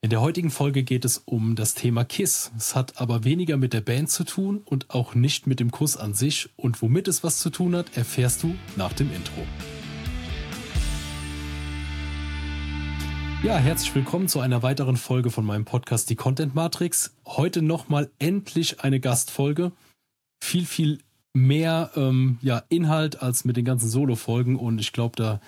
In der heutigen Folge geht es um das Thema Kiss. Es hat aber weniger mit der Band zu tun und auch nicht mit dem Kuss an sich. Und womit es was zu tun hat, erfährst du nach dem Intro. Ja, herzlich willkommen zu einer weiteren Folge von meinem Podcast Die Content Matrix. Heute nochmal endlich eine Gastfolge. Viel, viel mehr ähm, ja, Inhalt als mit den ganzen Solo-Folgen und ich glaube, da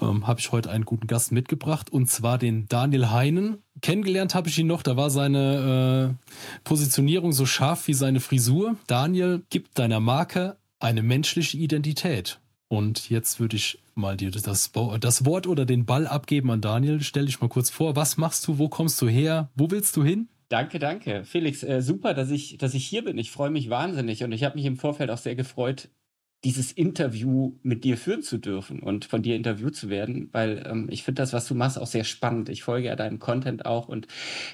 ähm, habe ich heute einen guten Gast mitgebracht und zwar den Daniel Heinen. Kennengelernt habe ich ihn noch, da war seine äh, Positionierung so scharf wie seine Frisur. Daniel gibt deiner Marke eine menschliche Identität. Und jetzt würde ich mal dir das, das Wort oder den Ball abgeben an Daniel. Stell dich mal kurz vor, was machst du, wo kommst du her, wo willst du hin? Danke, danke. Felix, äh, super, dass ich, dass ich hier bin. Ich freue mich wahnsinnig und ich habe mich im Vorfeld auch sehr gefreut, dieses Interview mit dir führen zu dürfen und von dir interviewt zu werden, weil ähm, ich finde das, was du machst, auch sehr spannend. Ich folge ja deinem Content auch und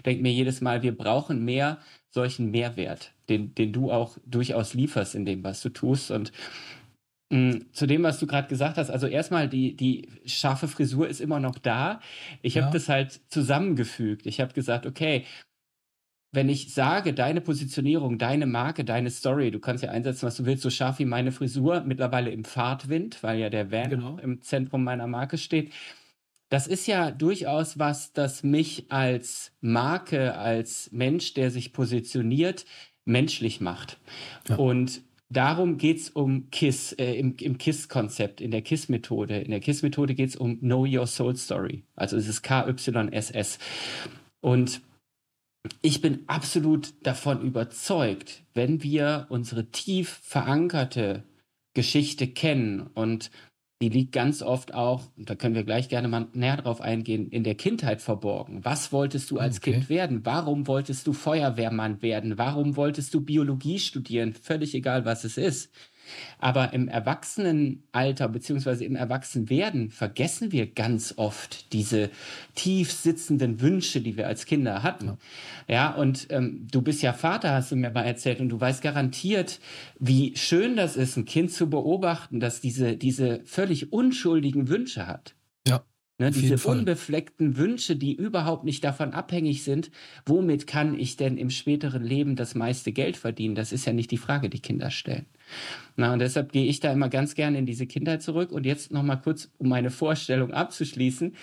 denke mir jedes Mal, wir brauchen mehr solchen Mehrwert, den, den du auch durchaus lieferst in dem, was du tust. Und mm, zu dem, was du gerade gesagt hast, also erstmal die, die scharfe Frisur ist immer noch da. Ich ja. habe das halt zusammengefügt. Ich habe gesagt, okay, wenn ich sage, deine Positionierung, deine Marke, deine Story, du kannst ja einsetzen, was du willst, so scharf wie meine Frisur, mittlerweile im Fahrtwind, weil ja der Van genau. im Zentrum meiner Marke steht. Das ist ja durchaus was, das mich als Marke, als Mensch, der sich positioniert, menschlich macht. Ja. Und darum geht's um KISS, äh, im, im KISS-Konzept, in der KISS-Methode. In der KISS-Methode geht's um Know Your Soul Story. Also es ist KYSS. Und ich bin absolut davon überzeugt, wenn wir unsere tief verankerte Geschichte kennen und die liegt ganz oft auch, und da können wir gleich gerne mal näher drauf eingehen, in der Kindheit verborgen. Was wolltest du als okay. Kind werden? Warum wolltest du Feuerwehrmann werden? Warum wolltest du Biologie studieren? Völlig egal, was es ist. Aber im Erwachsenenalter beziehungsweise im Erwachsenwerden vergessen wir ganz oft diese tief sitzenden Wünsche, die wir als Kinder hatten. Ja, ja und ähm, du bist ja Vater, hast du mir mal erzählt, und du weißt garantiert, wie schön das ist, ein Kind zu beobachten, das diese, diese völlig unschuldigen Wünsche hat. Ja. Ne, diese unbefleckten Wünsche, die überhaupt nicht davon abhängig sind, womit kann ich denn im späteren Leben das meiste Geld verdienen? Das ist ja nicht die Frage, die Kinder stellen. Na, und deshalb gehe ich da immer ganz gerne in diese Kindheit zurück. Und jetzt noch mal kurz, um meine Vorstellung abzuschließen.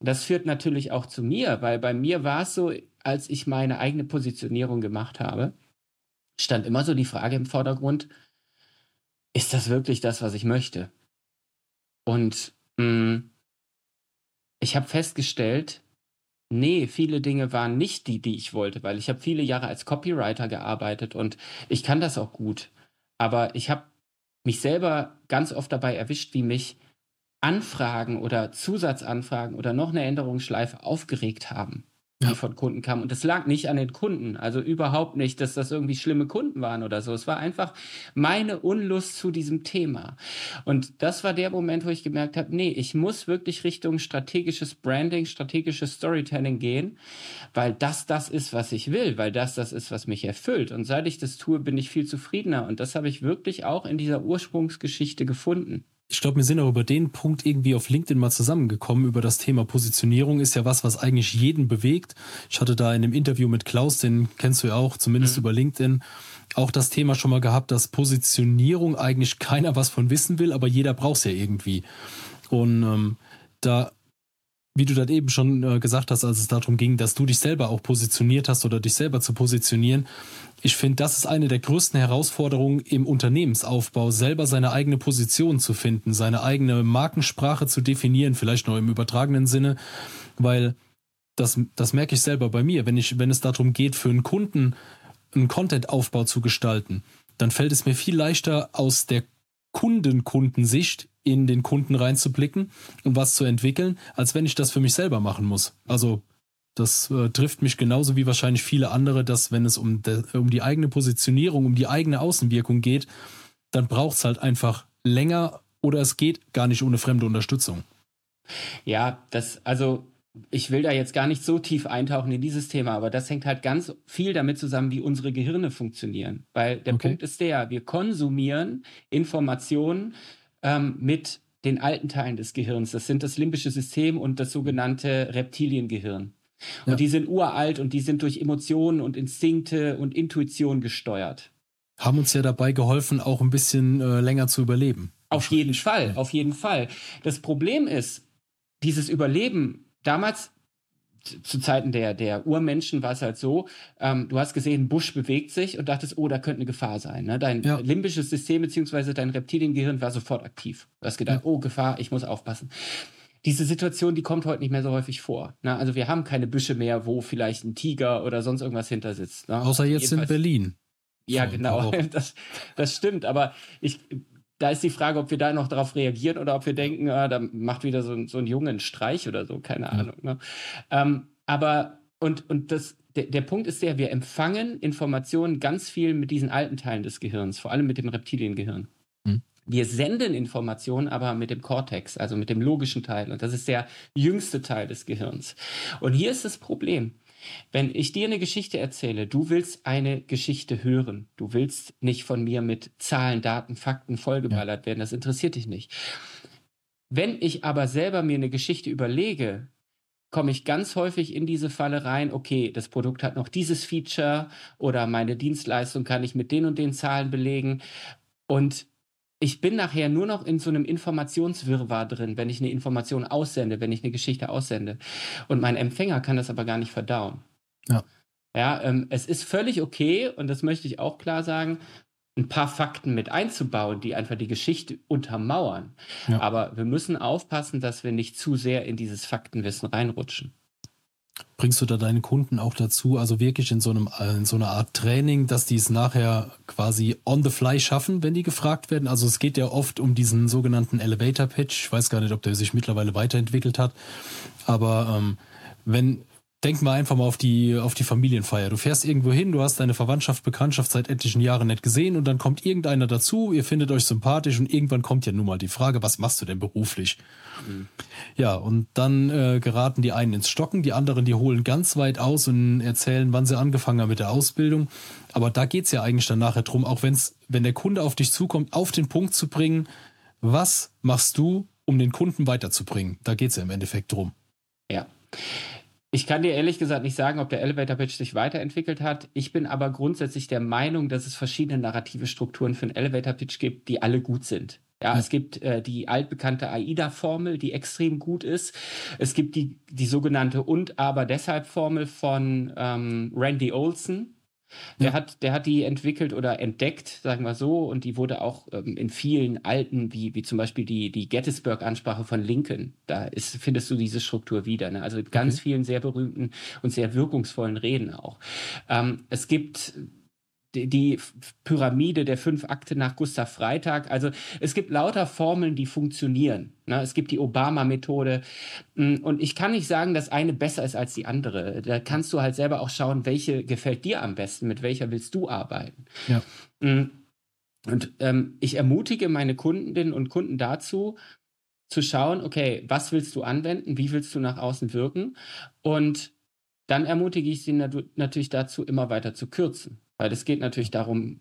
Das führt natürlich auch zu mir, weil bei mir war es so, als ich meine eigene Positionierung gemacht habe, stand immer so die Frage im Vordergrund, ist das wirklich das, was ich möchte? Und mh, mm, ich habe festgestellt, nee, viele Dinge waren nicht die, die ich wollte, weil ich habe viele Jahre als Copywriter gearbeitet und ich kann das auch gut. Aber ich habe mich selber ganz oft dabei erwischt, wie mich Anfragen oder Zusatzanfragen oder noch eine Änderungsschleife aufgeregt haben die ja. von Kunden kamen. Und das lag nicht an den Kunden, also überhaupt nicht, dass das irgendwie schlimme Kunden waren oder so. Es war einfach meine Unlust zu diesem Thema. Und das war der Moment, wo ich gemerkt habe, nee, ich muss wirklich Richtung strategisches Branding, strategisches Storytelling gehen, weil das das ist, was ich will, weil das das ist, was mich erfüllt. Und seit ich das tue, bin ich viel zufriedener. Und das habe ich wirklich auch in dieser Ursprungsgeschichte gefunden ich glaube, wir sind auch über den Punkt irgendwie auf LinkedIn mal zusammengekommen. Über das Thema Positionierung ist ja was, was eigentlich jeden bewegt. Ich hatte da in einem Interview mit Klaus, den kennst du ja auch, zumindest mhm. über LinkedIn, auch das Thema schon mal gehabt, dass Positionierung eigentlich keiner was von wissen will, aber jeder braucht es ja irgendwie. Und ähm, da wie du das eben schon äh, gesagt hast, als es darum ging, dass du dich selber auch positioniert hast oder dich selber zu positionieren. Ich finde, das ist eine der größten Herausforderungen im Unternehmensaufbau, selber seine eigene Position zu finden, seine eigene Markensprache zu definieren, vielleicht nur im übertragenen Sinne, weil das, das merke ich selber bei mir, wenn ich, wenn es darum geht, für einen Kunden einen Content-Aufbau zu gestalten, dann fällt es mir viel leichter aus der Kunden-Kundensicht in den Kunden reinzublicken und was zu entwickeln, als wenn ich das für mich selber machen muss. Also das äh, trifft mich genauso wie wahrscheinlich viele andere, dass wenn es um, de, um die eigene Positionierung, um die eigene Außenwirkung geht, dann braucht es halt einfach länger oder es geht gar nicht ohne fremde Unterstützung. Ja, das, also ich will da jetzt gar nicht so tief eintauchen in dieses Thema, aber das hängt halt ganz viel damit zusammen, wie unsere Gehirne funktionieren. Weil der okay. Punkt ist der, wir konsumieren Informationen ähm, mit den alten Teilen des Gehirns. Das sind das limbische System und das sogenannte Reptiliengehirn. Und ja. die sind uralt und die sind durch Emotionen und Instinkte und Intuition gesteuert. Haben uns ja dabei geholfen, auch ein bisschen äh, länger zu überleben. Auf jeden Fall, auf jeden Fall. Das Problem ist, dieses Überleben damals zu Zeiten der, der Urmenschen war es halt so, ähm, du hast gesehen, ein Busch bewegt sich und dachtest, oh, da könnte eine Gefahr sein. Ne? Dein ja. limbisches System beziehungsweise dein Reptiliengehirn war sofort aktiv. Du hast gedacht, ja. oh, Gefahr, ich muss aufpassen. Diese Situation, die kommt heute nicht mehr so häufig vor. Ne? Also wir haben keine Büsche mehr, wo vielleicht ein Tiger oder sonst irgendwas hinter sitzt. Ne? Außer jetzt Jedenfalls, in Berlin. Ja, genau. Das, das stimmt. Aber ich da ist die Frage, ob wir da noch darauf reagieren oder ob wir denken, ah, da macht wieder so, so ein Jungen Streich oder so, keine Ahnung. Ne? Ähm, aber, und, und das, der, der Punkt ist der, wir empfangen Informationen ganz viel mit diesen alten Teilen des Gehirns, vor allem mit dem Reptiliengehirn. Mhm. Wir senden Informationen aber mit dem Kortex, also mit dem logischen Teil. Und das ist der jüngste Teil des Gehirns. Und hier ist das Problem. Wenn ich dir eine Geschichte erzähle, du willst eine Geschichte hören. Du willst nicht von mir mit Zahlen, Daten, Fakten vollgeballert ja. werden. Das interessiert dich nicht. Wenn ich aber selber mir eine Geschichte überlege, komme ich ganz häufig in diese Falle rein, okay, das Produkt hat noch dieses Feature oder meine Dienstleistung kann ich mit den und den Zahlen belegen. Und ich bin nachher nur noch in so einem Informationswirrwarr drin, wenn ich eine Information aussende, wenn ich eine Geschichte aussende. Und mein Empfänger kann das aber gar nicht verdauen. Ja. Ja, ähm, es ist völlig okay, und das möchte ich auch klar sagen, ein paar Fakten mit einzubauen, die einfach die Geschichte untermauern. Ja. Aber wir müssen aufpassen, dass wir nicht zu sehr in dieses Faktenwissen reinrutschen. Bringst du da deine Kunden auch dazu, also wirklich in so, einem, in so einer Art Training, dass die es nachher quasi on the fly schaffen, wenn die gefragt werden? Also es geht ja oft um diesen sogenannten Elevator Pitch. Ich weiß gar nicht, ob der sich mittlerweile weiterentwickelt hat. Aber ähm, wenn, denk mal einfach mal auf die, auf die Familienfeier. Du fährst irgendwo hin, du hast deine Verwandtschaft, Bekanntschaft seit etlichen Jahren nicht gesehen und dann kommt irgendeiner dazu, ihr findet euch sympathisch und irgendwann kommt ja nun mal die Frage, was machst du denn beruflich? Mhm. Ja, und dann äh, geraten die einen ins Stocken, die anderen, die holen ganz weit aus und erzählen, wann sie angefangen haben mit der Ausbildung. Aber da geht's ja eigentlich dann nachher drum, auch wenn's, wenn der Kunde auf dich zukommt, auf den Punkt zu bringen, was machst du, um den Kunden weiterzubringen? Da geht's ja im Endeffekt drum. Ja. Ich kann dir ehrlich gesagt nicht sagen, ob der Elevator Pitch sich weiterentwickelt hat. Ich bin aber grundsätzlich der Meinung, dass es verschiedene narrative Strukturen für einen Elevator Pitch gibt, die alle gut sind. Ja, es gibt äh, die altbekannte AIDA-Formel, die extrem gut ist. Es gibt die, die sogenannte und aber deshalb Formel von ähm, Randy Olson. Der, ja. hat, der hat die entwickelt oder entdeckt, sagen wir so, und die wurde auch ähm, in vielen alten, wie, wie zum Beispiel die, die Gettysburg-Ansprache von Lincoln, da ist, findest du diese Struktur wieder. Ne? Also ganz okay. vielen sehr berühmten und sehr wirkungsvollen Reden auch. Ähm, es gibt die Pyramide der fünf Akte nach Gustav Freitag. Also es gibt lauter Formeln, die funktionieren. Ne? Es gibt die Obama-Methode. Mm, und ich kann nicht sagen, dass eine besser ist als die andere. Da kannst du halt selber auch schauen, welche gefällt dir am besten, mit welcher willst du arbeiten. Ja. Mm. Und ähm, ich ermutige meine Kundinnen und Kunden dazu, zu schauen, okay, was willst du anwenden, wie willst du nach außen wirken? Und dann ermutige ich sie natürlich dazu, immer weiter zu kürzen. Weil es geht natürlich darum,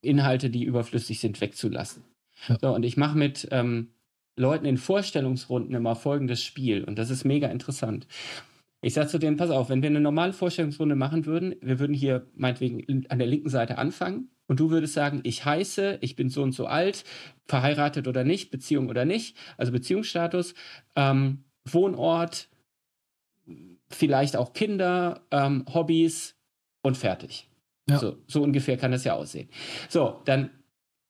Inhalte, die überflüssig sind, wegzulassen. Ja. So, und ich mache mit ähm, Leuten in Vorstellungsrunden immer folgendes Spiel und das ist mega interessant. Ich sage zu denen, pass auf, wenn wir eine normale Vorstellungsrunde machen würden, wir würden hier meinetwegen an der linken Seite anfangen und du würdest sagen, ich heiße, ich bin so und so alt, verheiratet oder nicht, Beziehung oder nicht, also Beziehungsstatus, ähm, Wohnort, vielleicht auch Kinder, ähm, Hobbys und fertig. Ja. So, so ungefähr kann das ja aussehen. So, dann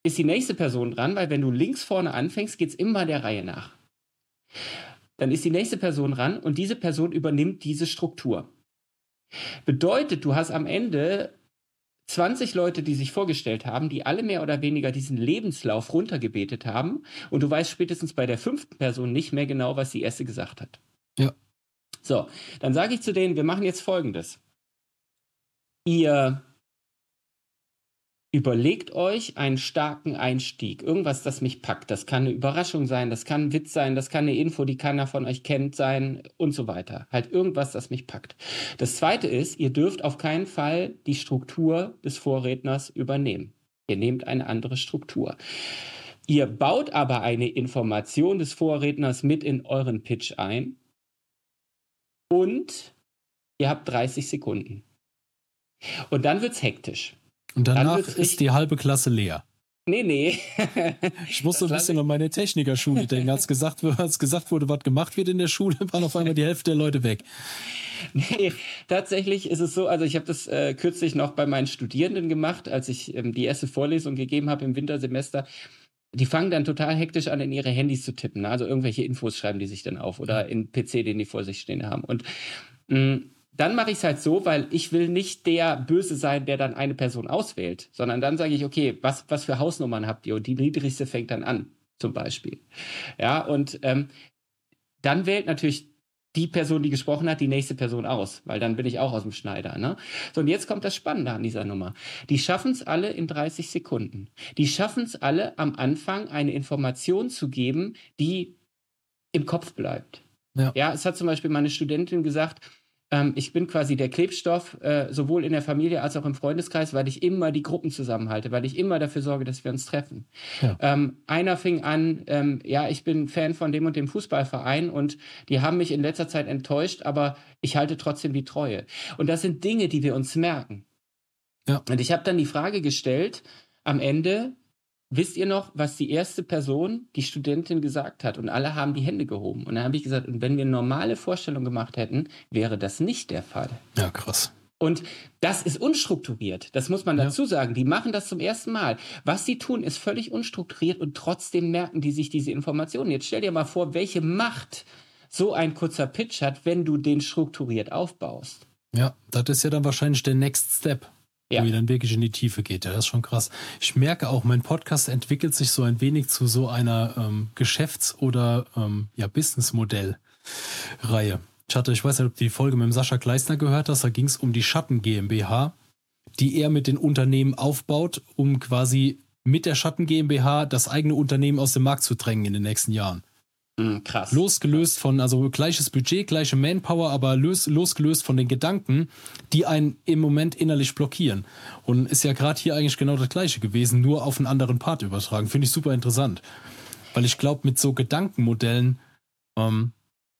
ist die nächste Person dran, weil wenn du links vorne anfängst, geht es immer der Reihe nach. Dann ist die nächste Person dran und diese Person übernimmt diese Struktur. Bedeutet, du hast am Ende 20 Leute, die sich vorgestellt haben, die alle mehr oder weniger diesen Lebenslauf runtergebetet haben und du weißt spätestens bei der fünften Person nicht mehr genau, was die erste gesagt hat. Ja. So, dann sage ich zu denen, wir machen jetzt Folgendes. Ihr Überlegt euch einen starken Einstieg, irgendwas, das mich packt. Das kann eine Überraschung sein, das kann ein Witz sein, das kann eine Info, die keiner von euch kennt sein und so weiter. Halt irgendwas, das mich packt. Das zweite ist, ihr dürft auf keinen Fall die Struktur des Vorredners übernehmen. Ihr nehmt eine andere Struktur. Ihr baut aber eine Information des Vorredners mit in euren Pitch ein und ihr habt 30 Sekunden. Und dann wird's hektisch. Und danach ist die halbe Klasse leer. Nee, nee. ich muss so ein bisschen an meine Technikerschule denken. Als gesagt, als gesagt wurde, was gemacht wird in der Schule, waren auf einmal die Hälfte der Leute weg. Nee, tatsächlich ist es so, also ich habe das äh, kürzlich noch bei meinen Studierenden gemacht, als ich ähm, die erste Vorlesung gegeben habe im Wintersemester. Die fangen dann total hektisch an, in ihre Handys zu tippen. Ne? Also irgendwelche Infos schreiben die sich dann auf oder in PC, den die vor sich stehen haben. Und mh, mm, dann mache ich es halt so, weil ich will nicht der Böse sein, der dann eine Person auswählt, sondern dann sage ich, okay, was, was für Hausnummern habt ihr? Und die niedrigste fängt dann an, zum Beispiel. Ja, und ähm, dann wählt natürlich die Person, die gesprochen hat, die nächste Person aus, weil dann bin ich auch aus dem Schneider. Ne? So, und jetzt kommt das Spannende an dieser Nummer. Die schaffen es alle in 30 Sekunden. Die schaffen es alle am Anfang, eine Information zu geben, die im Kopf bleibt. Ja. ja, es hat zum Beispiel meine Studentin gesagt, ähm, ich bin quasi der Klebstoff, äh, sowohl in der Familie als auch im Freundeskreis, weil ich immer die Gruppen zusammenhalte, weil ich immer dafür sorge, dass wir uns treffen. Ja. Ähm, einer fing an, ähm, ja, ich bin Fan von dem und dem Fußballverein und die haben mich in letzter Zeit enttäuscht, aber ich halte trotzdem die Treue. Und das sind Dinge, die wir uns merken. Ja. Und ich habe dann die Frage gestellt, am Ende, wisst ihr noch, was die erste Person, die Studentin, gesagt hat? Und alle haben die Hände gehoben. Und dann habe ich gesagt, und wenn wir normale Vorstellung gemacht hätten, wäre das nicht der Fall. Ja, krass. Und das ist unstrukturiert. Das muss man dazu ja. sagen. Die machen das zum ersten Mal. Was sie tun, ist völlig unstrukturiert und trotzdem merken die sich diese Informationen. Jetzt stell dir mal vor, welche Macht so ein kurzer Pitch hat, wenn du den strukturiert aufbaust. Ja, das ist ja dann wahrscheinlich der Next Step ja. wo ihr dann wirklich in die Tiefe geht. Ja, das ist schon krass. Ich merke auch, mein Podcast entwickelt sich so ein wenig zu so einer ähm, Geschäfts- oder ähm, ja, Businessmodell-Reihe. Ich hatte, ich weiß nicht, ob du die Folge mit dem Sascha Gleisner gehört hast, da ging es um die Schatten GmbH, die er mit den Unternehmen aufbaut, um quasi mit der Schatten GmbH das eigene Unternehmen aus dem Markt zu drängen in den nächsten Jahren. Mhm, krass. Losgelöst von, also gleiches Budget, gleiche Manpower, aber los, losgelöst von den Gedanken, die einen im Moment innerlich blockieren. Und ist ja gerade hier eigentlich genau das gleiche gewesen, nur auf einen anderen Part übertragen. Finde ich super interessant. Weil ich glaube, mit so Gedankenmodellen ähm,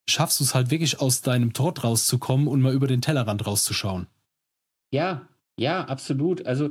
schaffst du es halt wirklich aus deinem Trott rauszukommen und mal über den Tellerrand rauszuschauen. Ja, ja, absolut. Also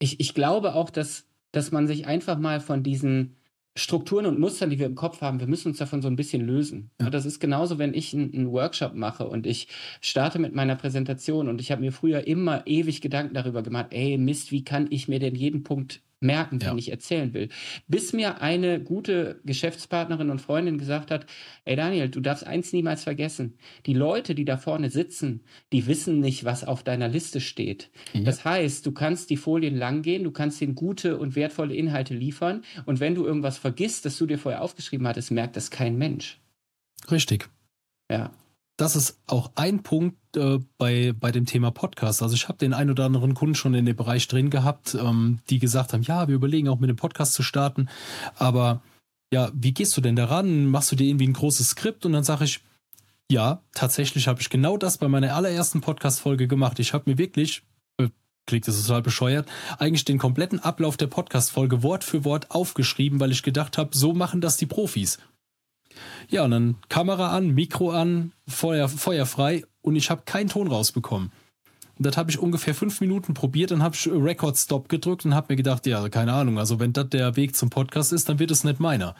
ich, ich glaube auch, dass, dass man sich einfach mal von diesen Strukturen und Mustern, die wir im Kopf haben, wir müssen uns davon so ein bisschen lösen. Ja. Das ist genauso, wenn ich einen Workshop mache und ich starte mit meiner Präsentation und ich habe mir früher immer ewig Gedanken darüber gemacht, ey Mist, wie kann ich mir denn jeden Punkt merken, den ja. ich erzählen will. Bis mir eine gute Geschäftspartnerin und Freundin gesagt hat, ey Daniel, du darfst eins niemals vergessen. Die Leute, die da vorne sitzen, die wissen nicht, was auf deiner Liste steht. Ja. Das heißt, du kannst die Folien lang gehen, du kannst ihnen gute und wertvolle Inhalte liefern und wenn du irgendwas vergisst, das du dir vorher aufgeschrieben hattest, merkt das kein Mensch. Richtig. Ja das ist auch ein Punkt äh, bei, bei dem Thema Podcast. Also ich habe den ein oder anderen Kunden schon in dem Bereich drin gehabt, ähm, die gesagt haben, ja, wir überlegen auch mit dem Podcast zu starten. Aber ja, wie gehst du denn daran? Machst du dir irgendwie ein großes Skript? Und dann sage ich, ja, tatsächlich habe ich genau das bei meiner allerersten Podcast-Folge gemacht. Ich habe mir wirklich, äh, klingt das total bescheuert, eigentlich den kompletten Ablauf der Podcast-Folge Wort für Wort aufgeschrieben, weil ich gedacht habe, so machen das die Profis. Ja, und dann Kamera an, Mikro an, Feuer, Feuer frei und ich habe keinen Ton rausbekommen. Und das habe ich ungefähr fünf Minuten probiert, dann habe ich Record Stop gedrückt und habe mir gedacht, ja, keine Ahnung, also wenn das der Weg zum Podcast ist, dann wird es nicht meiner.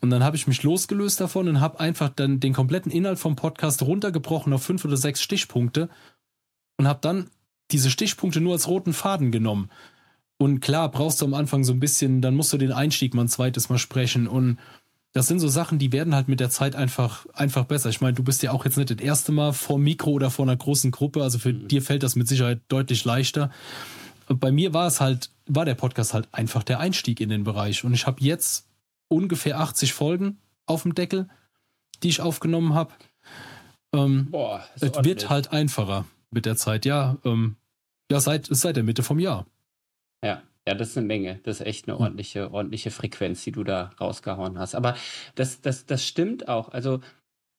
Und dann habe ich mich losgelöst davon und habe einfach dann den kompletten Inhalt vom Podcast runtergebrochen auf fünf oder sechs Stichpunkte und habe dann diese Stichpunkte nur als roten Faden genommen. Und klar, brauchst du am Anfang so ein bisschen, dann musst du den Einstieg mal ein zweites Mal sprechen und das sind so Sachen, die werden halt mit der Zeit einfach, einfach besser. Ich meine, du bist ja auch jetzt nicht das erste Mal vor Mikro oder vor einer großen Gruppe, also für mhm. dir fällt das mit Sicherheit deutlich leichter. Bei mir war es halt, war der Podcast halt einfach der Einstieg in den Bereich. Und ich habe jetzt ungefähr 80 Folgen auf dem Deckel, die ich aufgenommen habe. Ähm, Boah, es wird halt einfacher mit der Zeit, ja. Ähm, ja, seit, seit der Mitte vom Jahr. Ja. Ja, das ist eine Menge. Das ist echt eine hm. ordentliche, ordentliche Frequenz, die du da rausgehauen hast. Aber das, das, das stimmt auch. Also,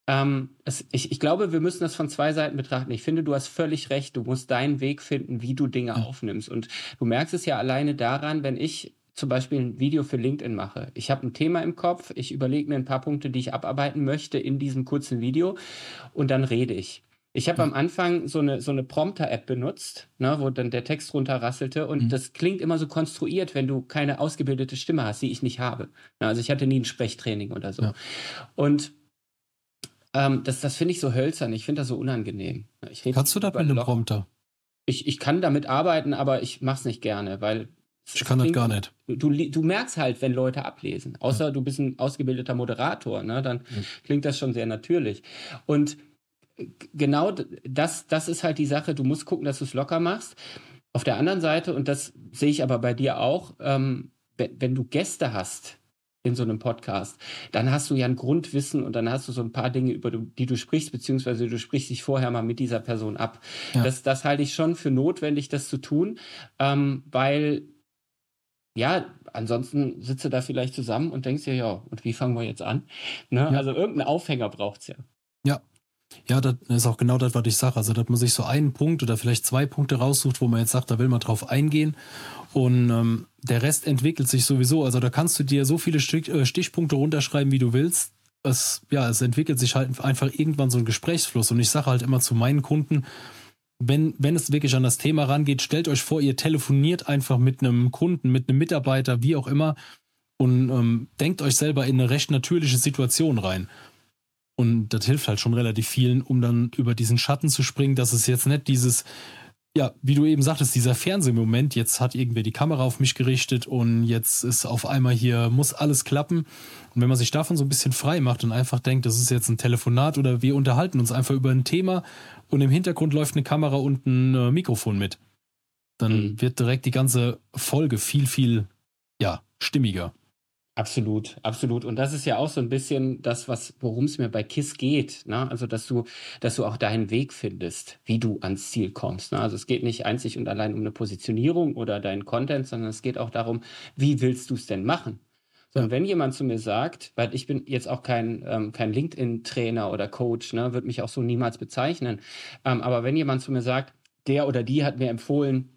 ähm, es, ich, ich glaube, wir müssen das von zwei Seiten betrachten. Ich finde, du hast völlig recht. Du musst deinen Weg finden, wie du Dinge mhm. aufnimmst. Und du merkst es ja alleine daran, wenn ich zum Beispiel ein Video für LinkedIn mache. Ich habe ein Thema im Kopf, ich überlege mir ein paar Punkte, die ich abarbeiten möchte in diesem kurzen Video und dann rede ich. Ich habe am Anfang so eine, so eine Prompter-App benutzt, ne, wo dann der Text runterrasselte und mhm. das klingt immer so konstruiert, wenn du keine ausgebildete Stimme hast, die ich nicht habe. Also ich hatte nie ein Sprechtraining oder so. Ja. Und ähm, das, das finde ich so hölzern, ich finde das so unangenehm. Kannst du das mit einem Prompter? Ich, ich kann damit arbeiten, aber ich mache es nicht gerne, weil ich kann das gar nicht. Du, du merkst halt, wenn Leute ablesen. Außer ja. du bist ein ausgebildeter Moderator, ne? dann ja. klingt das schon sehr natürlich. Und genau das, das ist halt die Sache. Du musst gucken, dass du es locker machst. Auf der anderen Seite, und das sehe ich aber bei dir auch, ähm, wenn, du Gäste hast, in so einem Podcast, dann hast du ja ein Grundwissen und dann hast du so ein paar Dinge, über die du sprichst, beziehungsweise du sprichst dich vorher mal mit dieser Person ab. Ja. Das, das halte ich schon für notwendig, das zu tun, ähm, weil ja, ansonsten sitzt du da vielleicht zusammen und denkst dir, ja, und wie fangen wir jetzt an? Ne? Ja. Also irgendeinen Aufhänger braucht es ja. Ja. Ja, das ist auch genau das, was ich sage. Also, dass man sich so einen Punkt oder vielleicht zwei Punkte raussucht, wo man jetzt sagt, da will man drauf eingehen. Und ähm, der Rest entwickelt sich sowieso. Also, da kannst du dir so viele äh, Stichpunkte runterschreiben, wie du willst. Es, ja, es entwickelt sich halt einfach irgendwann so ein Gesprächsfluss. Und ich sage halt immer zu meinen Kunden, wenn, wenn es wirklich an das Thema rangeht, stellt euch vor, ihr telefoniert einfach mit einem Kunden, mit einem Mitarbeiter, wie auch immer, und ähm, denkt euch selber in eine recht natürliche Situation rein. Und das hilft halt schon relativ vielen, um dann über diesen Schatten zu springen, dass es jetzt nicht dieses, ja, wie du eben sagtest, dieser Fernsehmoment, jetzt hat irgendwer die Kamera auf mich gerichtet und jetzt ist auf einmal hier, muss alles klappen. Und wenn man sich davon so ein bisschen frei macht und einfach denkt, das ist jetzt ein Telefonat oder wir unterhalten uns einfach über ein Thema und im Hintergrund läuft eine Kamera und ein äh, Mikrofon mit, dann mhm. wird direkt die ganze Folge viel, viel, ja, stimmiger. Absolut, absolut. Und das ist ja auch so ein bisschen das, was, worum es mir bei KISS geht. Ne? Also, dass du, dass du auch deinen Weg findest, wie du ans Ziel kommst. Ne? Also, es geht nicht einzig und allein um eine Positionierung oder deinen Content, sondern es geht auch darum, wie willst du es denn machen? Sondern wenn jemand zu mir sagt, weil ich bin jetzt auch kein, ähm, kein LinkedIn-Trainer oder Coach, ne, wird mich auch so niemals bezeichnen. Ähm, aber wenn jemand zu mir sagt, der oder die hat mir empfohlen,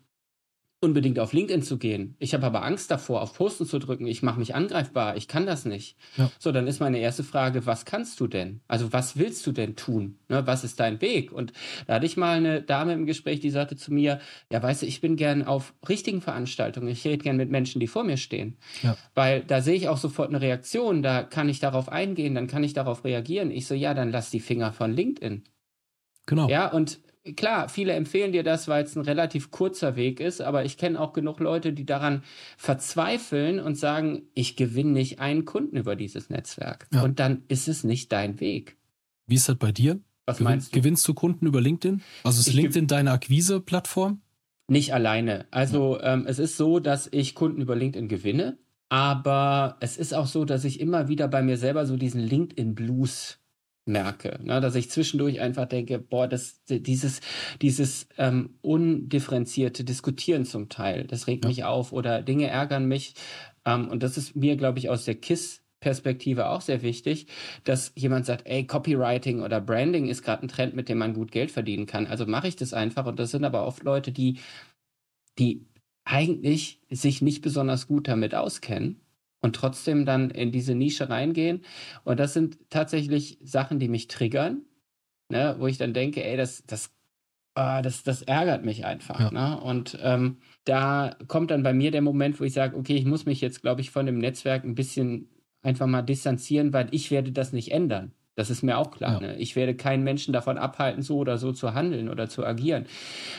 unbedingt auf LinkedIn zu gehen. Ich habe aber Angst davor, auf Posten zu drücken. Ich mache mich angreifbar. Ich kann das nicht. Ja. So, dann ist meine erste Frage, was kannst du denn? Also was willst du denn tun? Ne, was ist dein Weg? Und da hatte ich mal eine Dame im Gespräch, die sagte zu mir, ja, weißt du, ich bin gern auf richtigen Veranstaltungen. Ich rede gern mit Menschen, die vor mir stehen. Ja. Weil da sehe ich auch sofort eine Reaktion. Da kann ich darauf eingehen, dann kann ich darauf reagieren. Ich so, ja, dann lass die Finger von LinkedIn. Genau. Ja, und klar, viele empfehlen dir das, weil es ein relativ kurzer Weg ist, aber ich kenne auch genug Leute, die daran verzweifeln und sagen, ich gewinne nicht einen Kunden über dieses Netzwerk. Ja. Und dann ist es nicht dein Weg. Wie ist das bei dir? Was Gewin meinst du? Gewinnst du Kunden über LinkedIn? Also ist ich LinkedIn deine Akquise-Plattform? Nicht alleine. Also ja. ähm, es ist so, dass ich Kunden über LinkedIn gewinne, aber es ist auch so, dass ich immer wieder bei mir selber so diesen LinkedIn-Blues merke, ne, dass ich zwischendurch einfach denke, boah, das, dieses, dieses ähm, undifferenzierte Diskutieren zum Teil, das regt ja. mich auf oder Dinge ärgern mich. Ähm, und das ist mir, glaube ich, aus der KISS Perspektive auch sehr wichtig, dass jemand sagt, ey, Copywriting oder Branding ist gerade ein Trend, mit dem man gut Geld verdienen kann. Also mache ich das einfach. Und das sind aber oft Leute, die, die eigentlich sich nicht besonders gut damit auskennen und trotzdem dann in diese Nische reingehen. Und das sind tatsächlich Sachen, die mich triggern, ne, wo ich dann denke, ey, das, das, ah, das, das ärgert mich einfach. Ja. Ne? Und ähm, da kommt dann bei mir der Moment, wo ich sage, okay, ich muss mich jetzt, glaube ich, von dem Netzwerk ein bisschen einfach mal distanzieren, weil ich werde das nicht ändern. Das ist mir auch klar. Ja. Ne? Ich werde keinen Menschen davon abhalten, so oder so zu handeln oder zu agieren.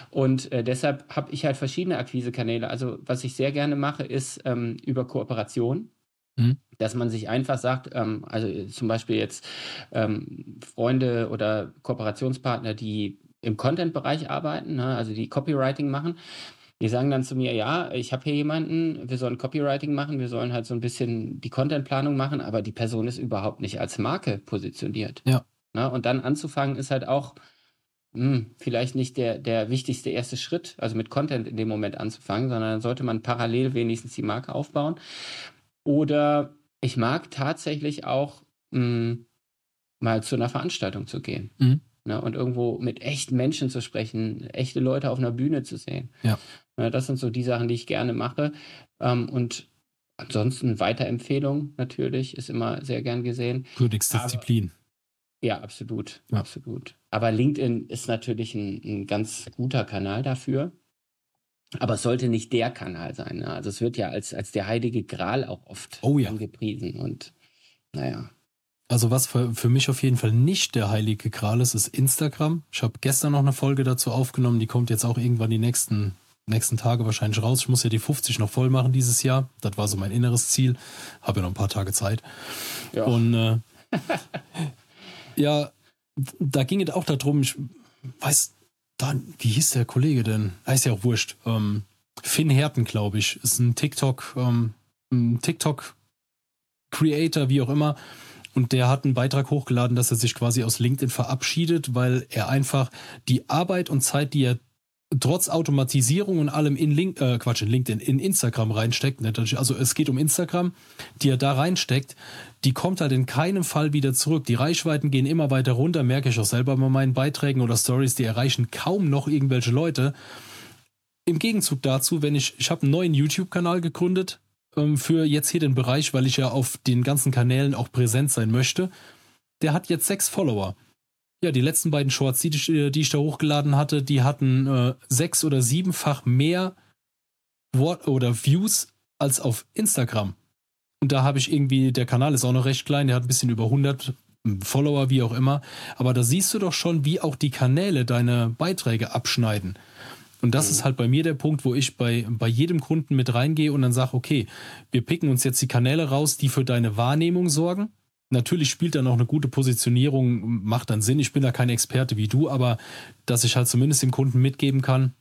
Und äh, deshalb habe ich halt verschiedene Akquisekanäle. Also was ich sehr gerne mache, ist ähm, über Kooperation. Mhm. Dass man sich einfach sagt, ähm, also zum Beispiel jetzt ähm, Freunde oder Kooperationspartner, die im Content-Bereich arbeiten, ne, also die Copywriting machen, die sagen dann zu mir, ja, ich habe hier jemanden, wir sollen Copywriting machen, wir sollen halt so ein bisschen die Contentplanung machen, aber die Person ist überhaupt nicht als Marke positioniert. Ja. Na, ne? und dann anzufangen ist halt auch mh, hm, vielleicht nicht der, der wichtigste erste Schritt, also mit Content in dem Moment anzufangen, sondern dann sollte man parallel wenigstens die Marke aufbauen. Oder ich mag tatsächlich auch mh, hm, mal zu einer Veranstaltung zu gehen. Mhm. Ne, und irgendwo mit echten Menschen zu sprechen, echte Leute auf einer Bühne zu sehen. Ja. Ne, das sind so die Sachen, die ich gerne mache. Ähm, und ansonsten Weiterempfehlung natürlich ist immer sehr gern gesehen. Königsdisziplin. Ja, absolut, ja. absolut. Aber LinkedIn ist natürlich ein, ein, ganz guter Kanal dafür. Aber es sollte nicht der Kanal sein. Ne? Also es wird ja als, als der heilige Gral auch oft oh, ja. angepriesen. Und naja. Also was für, für mich auf jeden Fall nicht der heilige Gral ist, ist Instagram. Ich habe gestern noch eine Folge dazu aufgenommen, die kommt jetzt auch irgendwann die nächsten, nächsten Tage wahrscheinlich raus. Ich muss ja die 50 noch voll machen dieses Jahr. Das war so mein inneres Ziel. Habe ja noch ein paar Tage Zeit. Ja. Und äh, ja, da ging es auch darum, ich weiß, da, wie hieß der Kollege denn? Ah, ist ja auch wurscht. Ähm, Finn Herten, glaube ich, ist ein TikTok, ähm, ein TikTok-Creator, wie auch immer. Und der hat einen Beitrag hochgeladen, dass er sich quasi aus LinkedIn verabschiedet, weil er einfach die Arbeit und Zeit, die er trotz Automatisierung und allem in Link, äh, Quatsch, in LinkedIn, in Instagram reinsteckt, also es geht um Instagram, die er da reinsteckt, die kommt halt in keinem Fall wieder zurück. Die Reichweiten gehen immer weiter runter, merke ich auch selber bei meinen Beiträgen oder Stories, die erreichen kaum noch irgendwelche Leute. Im Gegenzug dazu, wenn ich, ich habe einen neuen YouTube-Kanal gegründet ähm, für jetzt hier den Bereich, weil ich ja auf den ganzen Kanälen auch präsent sein möchte. Der hat jetzt sechs Follower. Ja, die letzten beiden Shorts, die, die ich da hochgeladen hatte, die hatten äh, sechs oder siebenfach mehr Wort oder Views als auf Instagram. Und da habe ich irgendwie, der Kanal ist auch noch recht klein, der hat ein bisschen über 100 hm, Follower, wie auch immer. Aber da siehst du doch schon, wie auch die Kanäle deine Beiträge abschneiden. Und das mhm. ist halt bei mir der Punkt, wo ich bei, bei jedem Kunden mit reingehe und dann sage, okay, wir picken uns jetzt die Kanäle raus, die für deine Wahrnehmung sorgen. Natürlich spielt dann auch eine gute Positionierung, macht dann Sinn. Ich bin da kein Experte wie du, aber dass ich halt zumindest dem Kunden mitgeben kann,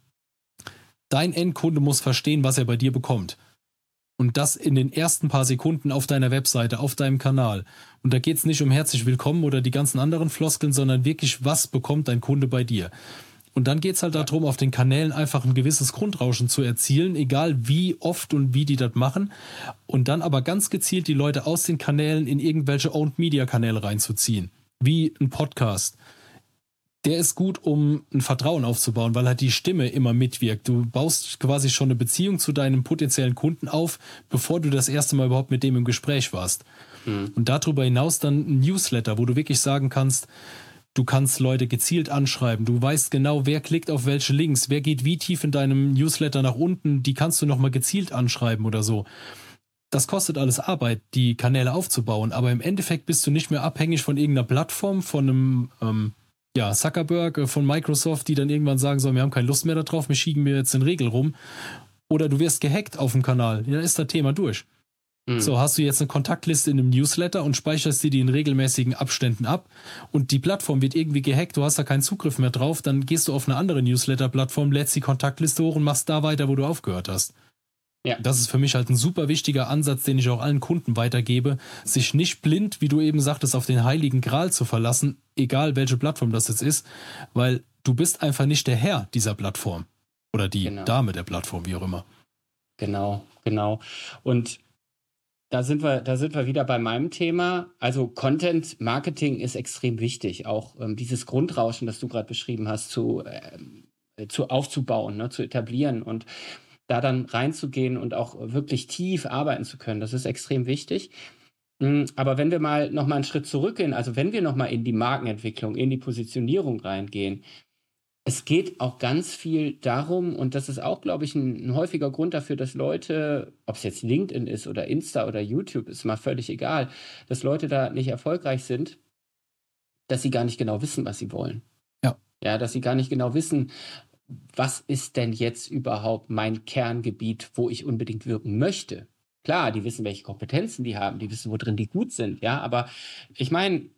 dein Endkunde muss verstehen, was er bei dir bekommt. Und das in den ersten paar Sekunden auf deiner Webseite, auf deinem Kanal. Und da geht es nicht um herzlich willkommen oder die ganzen anderen Floskeln, sondern wirklich, was bekommt dein Kunde bei dir? Und dann geht es halt darum, auf den Kanälen einfach ein gewisses Grundrauschen zu erzielen, egal wie oft und wie die das machen. Und dann aber ganz gezielt die Leute aus den Kanälen in irgendwelche Owned-Media-Kanäle reinzuziehen. Wie ein Podcast. Der ist gut, um ein Vertrauen aufzubauen, weil halt die Stimme immer mitwirkt. Du baust quasi schon eine Beziehung zu deinem potenziellen Kunden auf, bevor du das erste Mal überhaupt mit dem im Gespräch warst. Mhm. Und darüber hinaus dann ein Newsletter, wo du wirklich sagen kannst, Du kannst Leute gezielt anschreiben. Du weißt genau, wer klickt auf welche Links, wer geht wie tief in deinem Newsletter nach unten. Die kannst du nochmal gezielt anschreiben oder so. Das kostet alles Arbeit, die Kanäle aufzubauen. Aber im Endeffekt bist du nicht mehr abhängig von irgendeiner Plattform, von einem ähm, ja, Zuckerberg, äh, von Microsoft, die dann irgendwann sagen sollen, wir haben keine Lust mehr darauf, wir schieben mir jetzt den Regel rum. Oder du wirst gehackt auf dem Kanal. Ja, dann ist das Thema durch. Mhm. So hast du jetzt eine Kontaktliste in einem Newsletter und speicherst dir die in regelmäßigen Abständen ab und die Plattform wird irgendwie gehackt, du hast da keinen Zugriff mehr drauf, dann gehst du auf eine andere Newsletter-Plattform, lädst die Kontaktliste hoch und machst da weiter, wo du aufgehört hast. Ja. Das ist für mich halt ein super wichtiger Ansatz, den ich auch allen Kunden weitergebe, sich nicht blind, wie du eben sagtest, auf den heiligen Gral zu verlassen, egal welche Plattform das jetzt ist, weil du bist einfach nicht der Herr dieser Plattform oder die genau. Dame der Plattform, wie auch immer. Genau, genau. Und da sind wir, da sind wir wieder bei meinem Thema. Also Content Marketing ist extrem wichtig, auch ähm, dieses Grundrauschen, das du gerade beschrieben hast, zu, äh, zu aufzubauen, ne, zu etablieren und da dann reinzugehen und auch wirklich tief arbeiten zu können. Das ist extrem wichtig. Hm, aber wenn wir mal noch mal einen Schritt zurückgehen, also wenn wir noch mal in die Markenentwicklung, in die Positionierung reingehen, es geht auch ganz viel darum, und das ist auch, glaube ich, ein, ein, häufiger Grund dafür, dass Leute, ob es jetzt LinkedIn ist oder Insta oder YouTube, ist mal völlig egal, dass Leute da nicht erfolgreich sind, dass sie gar nicht genau wissen, was sie wollen. Ja. Ja, dass sie gar nicht genau wissen, was ist denn jetzt überhaupt mein Kerngebiet, wo ich unbedingt wirken möchte. Klar, die wissen, welche Kompetenzen die haben, die wissen, wo drin die gut sind, ja, aber ich meine,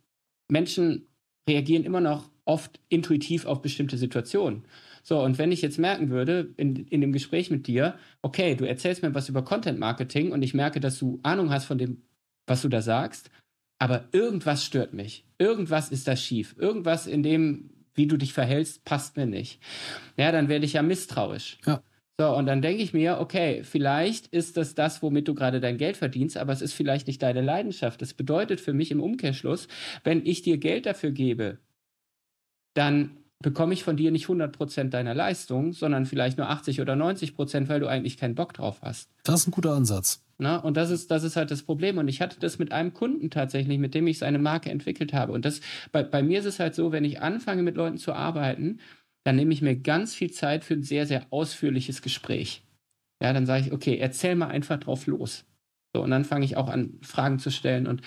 Menschen reagieren immer noch oft intuitiv auf bestimmte Situationen. So, und wenn ich jetzt merken würde, in, in dem Gespräch mit dir, okay, du erzählst mir was über Content Marketing und ich merke, dass du Ahnung hast von dem, was du da sagst, aber irgendwas stört mich. Irgendwas ist da schief. Irgendwas in dem, wie du dich verhältst, passt mir nicht. Ja, dann werde ich ja misstrauisch. Ja. So, und dann denke ich mir, okay, vielleicht ist das das, womit du gerade dein Geld verdienst, aber es ist vielleicht nicht deine Leidenschaft. Das bedeutet für mich im Umkehrschluss, wenn ich dir Geld dafür gebe, dann bekomme ich von dir nicht 100% deiner Leistung, sondern vielleicht nur 80 oder 90%, weil du eigentlich keinen Bock drauf hast. Das ist ein guter Ansatz. Na, und das ist, das ist halt das Problem. Und ich hatte das mit einem Kunden tatsächlich, mit dem ich seine Marke entwickelt habe. Und das, bei, bei mir ist es halt so, wenn ich anfange, mit Leuten zu arbeiten, dann nehme ich mir ganz viel Zeit für ein sehr, sehr ausführliches Gespräch. Ja, dann sage ich, okay, erzähl mal einfach drauf los. So, und dann fange ich auch an, Fragen zu stellen. Und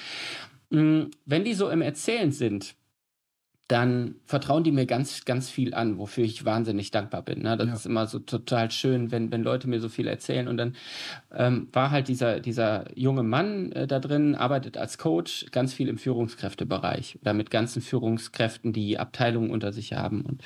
mh, mm, wenn die so im Erzählen sind, dann vertrauen die mir ganz, ganz viel an, wofür ich wahnsinnig dankbar bin. Ne? Das ja. ist immer so total schön, wenn, wenn Leute mir so viel erzählen. Und dann ähm, war halt dieser, dieser junge Mann äh, da drin, arbeitet als Coach, ganz viel im Führungskräftebereich oder mit ganzen Führungskräften, die Abteilungen unter sich haben. Und,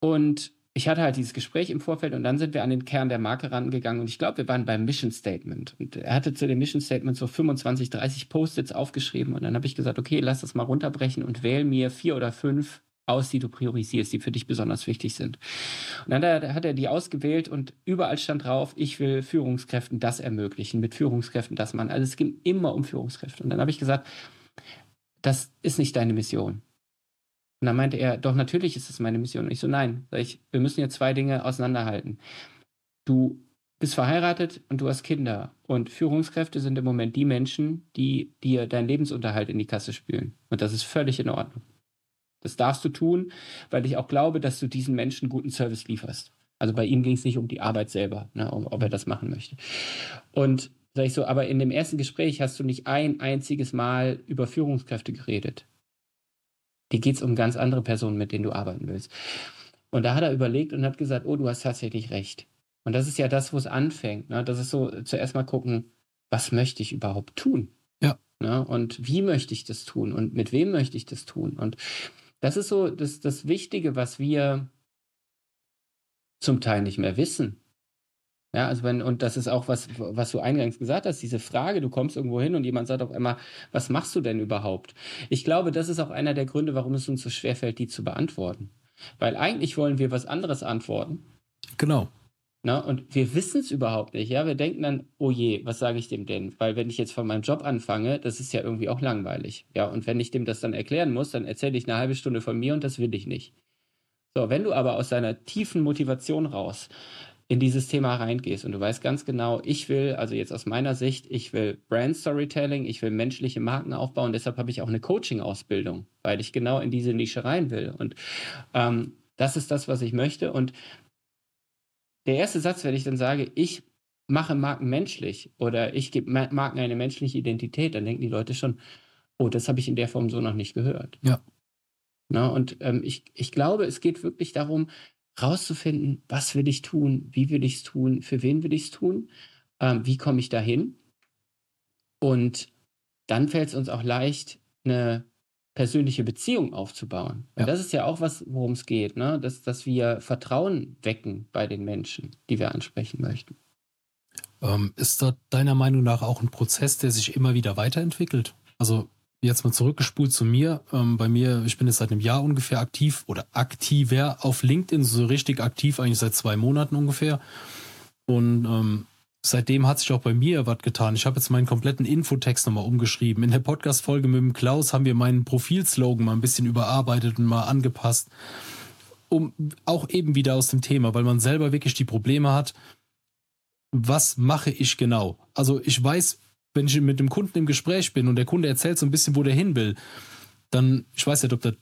und ich hatte halt dieses Gespräch im Vorfeld und dann sind wir an den Kern der Marke rangegangen und ich glaube, wir waren beim Mission Statement. Und er hatte zu dem Mission Statement so 25, 30 Post-its aufgeschrieben und dann habe ich gesagt, okay, lass das mal runterbrechen und wähl mir vier oder fünf aus, die du priorisierst, die für dich besonders wichtig sind. Und dann hat er die ausgewählt und überall stand drauf, ich will Führungskräften das ermöglichen, mit Führungskräften das machen. Also es ging immer um Führungskräfte. Und dann habe ich gesagt, das ist nicht deine Mission. Und dann meinte er, doch natürlich ist es meine Mission. Und ich so, nein, ich, wir müssen jetzt zwei Dinge auseinanderhalten. Du bist verheiratet und du hast Kinder. Und Führungskräfte sind im Moment die Menschen, die dir deinen Lebensunterhalt in die Kasse spülen. Und das ist völlig in Ordnung. Das darfst du tun, weil ich auch glaube, dass du diesen Menschen guten Service lieferst. Also bei ihm ging es nicht um die Arbeit selber, ne, ob er das machen möchte. Und sag ich so, aber in dem ersten Gespräch hast du nicht ein einziges Mal über Führungskräfte geredet. Hier geht es um ganz andere Personen, mit denen du arbeiten willst. Und da hat er überlegt und hat gesagt, oh, du hast tatsächlich recht. Und das ist ja das, wo es anfängt. Ne? Das ist so, zuerst mal gucken, was möchte ich überhaupt tun? Ja. Ne? Und wie möchte ich das tun? Und mit wem möchte ich das tun? Und das ist so das, das Wichtige, was wir zum Teil nicht mehr wissen. Ja, also wenn, und das ist auch was, was du eingangs gesagt hast, diese Frage, du kommst irgendwo hin und jemand sagt auf einmal, was machst du denn überhaupt? Ich glaube, das ist auch einer der Gründe, warum es uns so schwerfällt, die zu beantworten. Weil eigentlich wollen wir was anderes antworten. Genau. Na, und wir wissen es überhaupt nicht. Ja, wir denken dann, oh je, was sage ich dem denn? Weil wenn ich jetzt von meinem Job anfange, das ist ja irgendwie auch langweilig. Ja, und wenn ich dem das dann erklären muss, dann erzähle ich eine halbe Stunde von mir und das will ich nicht. So, wenn du aber aus deiner tiefen Motivation raus in dieses Thema reingehst und du weißt ganz genau, ich will, also jetzt aus meiner Sicht, ich will Brand Storytelling, ich will menschliche Marken aufbauen, deshalb habe ich auch eine Coaching-Ausbildung, weil ich genau in diese Nische rein will. Und ähm, das ist das, was ich möchte. Und der erste Satz, wenn ich dann sage, ich mache Marken menschlich oder ich gebe Marken eine menschliche Identität, dann denken die Leute schon, oh, das habe ich in der Form so noch nicht gehört. Ja. Na, und ähm, ich, ich glaube, es geht wirklich darum, rauszufinden, was will ich tun, wie will ich es tun, für wen will ich es tun, ähm, wie komme ich dahin. Und dann fällt es uns auch leicht, eine persönliche Beziehung aufzubauen. Ja. das ist ja auch was, worum es geht, ne? dass, dass wir Vertrauen wecken bei den Menschen, die wir ansprechen möchten. Ähm, ist da deiner Meinung nach auch ein Prozess, der sich immer wieder weiterentwickelt? Also jetzt mal zurückgespult zu mir. Ähm, bei mir, ich bin jetzt seit einem Jahr ungefähr aktiv oder aktiver auf LinkedIn, so richtig aktiv eigentlich seit zwei Monaten ungefähr. Und ähm, seitdem hat sich auch bei mir was getan. Ich habe jetzt meinen kompletten Infotext nochmal umgeschrieben. In der Podcast-Folge mit dem Klaus haben wir meinen Profilslogan mal ein bisschen überarbeitet und mal angepasst. Um auch eben wieder aus dem Thema, weil man selber wirklich die Probleme hat, was mache ich genau? Also ich weiß, wenn ich mit dem Kunden im Gespräch bin und der Kunde erzählt so ein bisschen, wo der hin will, dann, ich weiß nicht, ob das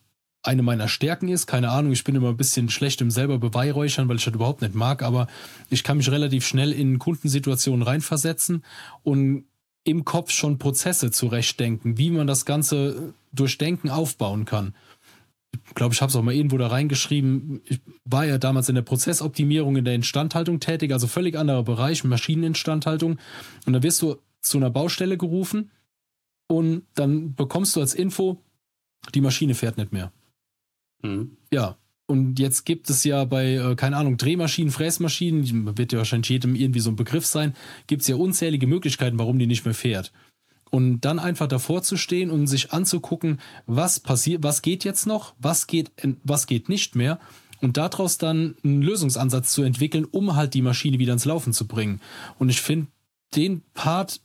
eine meiner Stärken ist, keine Ahnung, ich bin immer ein bisschen schlecht im selber Beweihräuchern, weil ich das überhaupt nicht mag, aber ich kann mich relativ schnell in Kundensituationen reinversetzen und im Kopf schon Prozesse zurechtdenken, wie man das Ganze durch Denken aufbauen kann. Ich glaube, ich habe es auch mal irgendwo da reingeschrieben. Ich war ja damals in der Prozessoptimierung in der Instandhaltung tätig, also völlig anderer Bereich, Maschineninstandhaltung. Und da wirst du zu einer Baustelle gerufen und dann bekommst du als Info, die Maschine fährt nicht mehr. Mhm. Ja. Und jetzt gibt es ja bei, äh, keine Ahnung, Drehmaschinen, Fräsmaschinen, wird ja wahrscheinlich jedem irgendwie so ein Begriff sein, gibt es ja unzählige Möglichkeiten, warum die nicht mehr fährt. Und dann einfach davor zu stehen und sich anzugucken, was passiert, was geht jetzt noch, was geht, was geht nicht mehr und daraus dann einen Lösungsansatz zu entwickeln, um halt die Maschine wieder ins Laufen zu bringen. Und ich finde den Part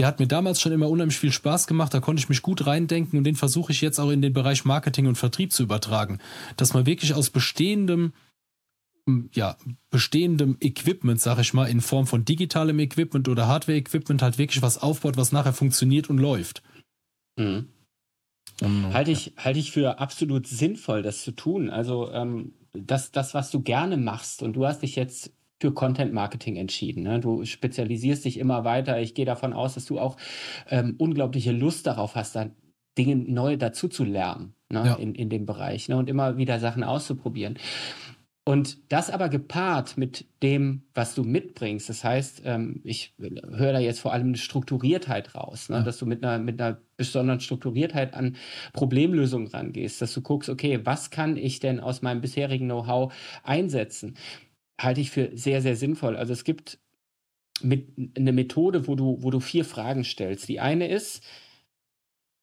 der hat mir damals schon immer unheimlich viel Spaß gemacht, da konnte ich mich gut reindenken und den versuche ich jetzt auch in den Bereich Marketing und Vertrieb zu übertragen. Dass man wirklich aus bestehendem, ja, bestehendem Equipment, sag ich mal, in Form von digitalem Equipment oder Hardware-Equipment halt wirklich was aufbaut, was nachher funktioniert und läuft. Mhm. Halte ich, halte ich für absolut sinnvoll, das zu tun. Also ähm, das, das, was du gerne machst und du hast dich jetzt für Content Marketing entschieden. Ne? Du spezialisierst dich immer weiter. Ich gehe davon aus, dass du auch ähm, unglaubliche Lust darauf hast, dann Dinge neu dazu zu lernen ne? ja. in, in dem Bereich ne? und immer wieder Sachen auszuprobieren. Und das aber gepaart mit dem, was du mitbringst, das heißt, ähm, ich höre da jetzt vor allem eine Strukturiertheit raus, ne? ja. dass du mit einer, mit einer besonderen Strukturiertheit an Problemlösungen rangehst, dass du guckst, okay, was kann ich denn aus meinem bisherigen Know-how einsetzen? Halte ich für sehr, sehr sinnvoll. Also es gibt mit, eine Methode, wo du, wo du vier Fragen stellst. Die eine ist,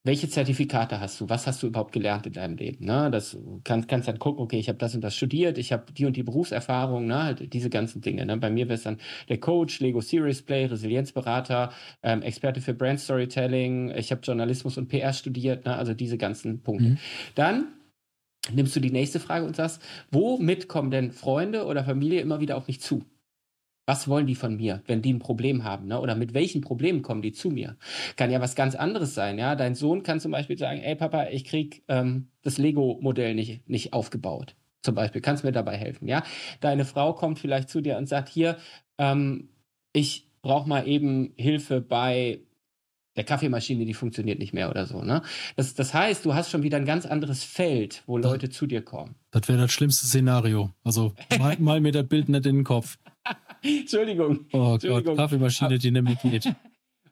welche Zertifikate hast du? Was hast du überhaupt gelernt in deinem Leben? Ne? Das kannst, kannst dann gucken, okay, ich habe das und das studiert, ich habe die und die Berufserfahrung, ne? halt diese ganzen Dinge. Ne? Bei mir wäre es dann der Coach, Lego Series Play, Resilienzberater, ähm, Experte für Brand Storytelling, ich habe Journalismus und PR studiert, ne? also diese ganzen Punkte. Mhm. Dann nimmst du die nächste Frage und sagst, womit kommen denn Freunde oder Familie immer wieder auf mich zu? Was wollen die von mir, wenn die ein Problem haben? Ne? Oder mit welchen Problemen kommen die zu mir? Kann ja was ganz anderes sein. Ja, dein Sohn kann zum Beispiel sagen: Ey Papa, ich krieg ähm, das Lego-Modell nicht, nicht aufgebaut. Zum Beispiel, kannst mir dabei helfen. Ja, deine Frau kommt vielleicht zu dir und sagt: Hier, ähm, ich brauche mal eben Hilfe bei der Kaffeemaschine, die funktioniert nicht mehr oder so. Ne? Das, das heißt, du hast schon wieder ein ganz anderes Feld, wo das, Leute zu dir kommen. Das wäre das schlimmste Szenario. Also mal, mal mir das Bild nicht in den Kopf. Entschuldigung. Oh Entschuldigung. Gott, Kaffeemaschine, die nämlich geht.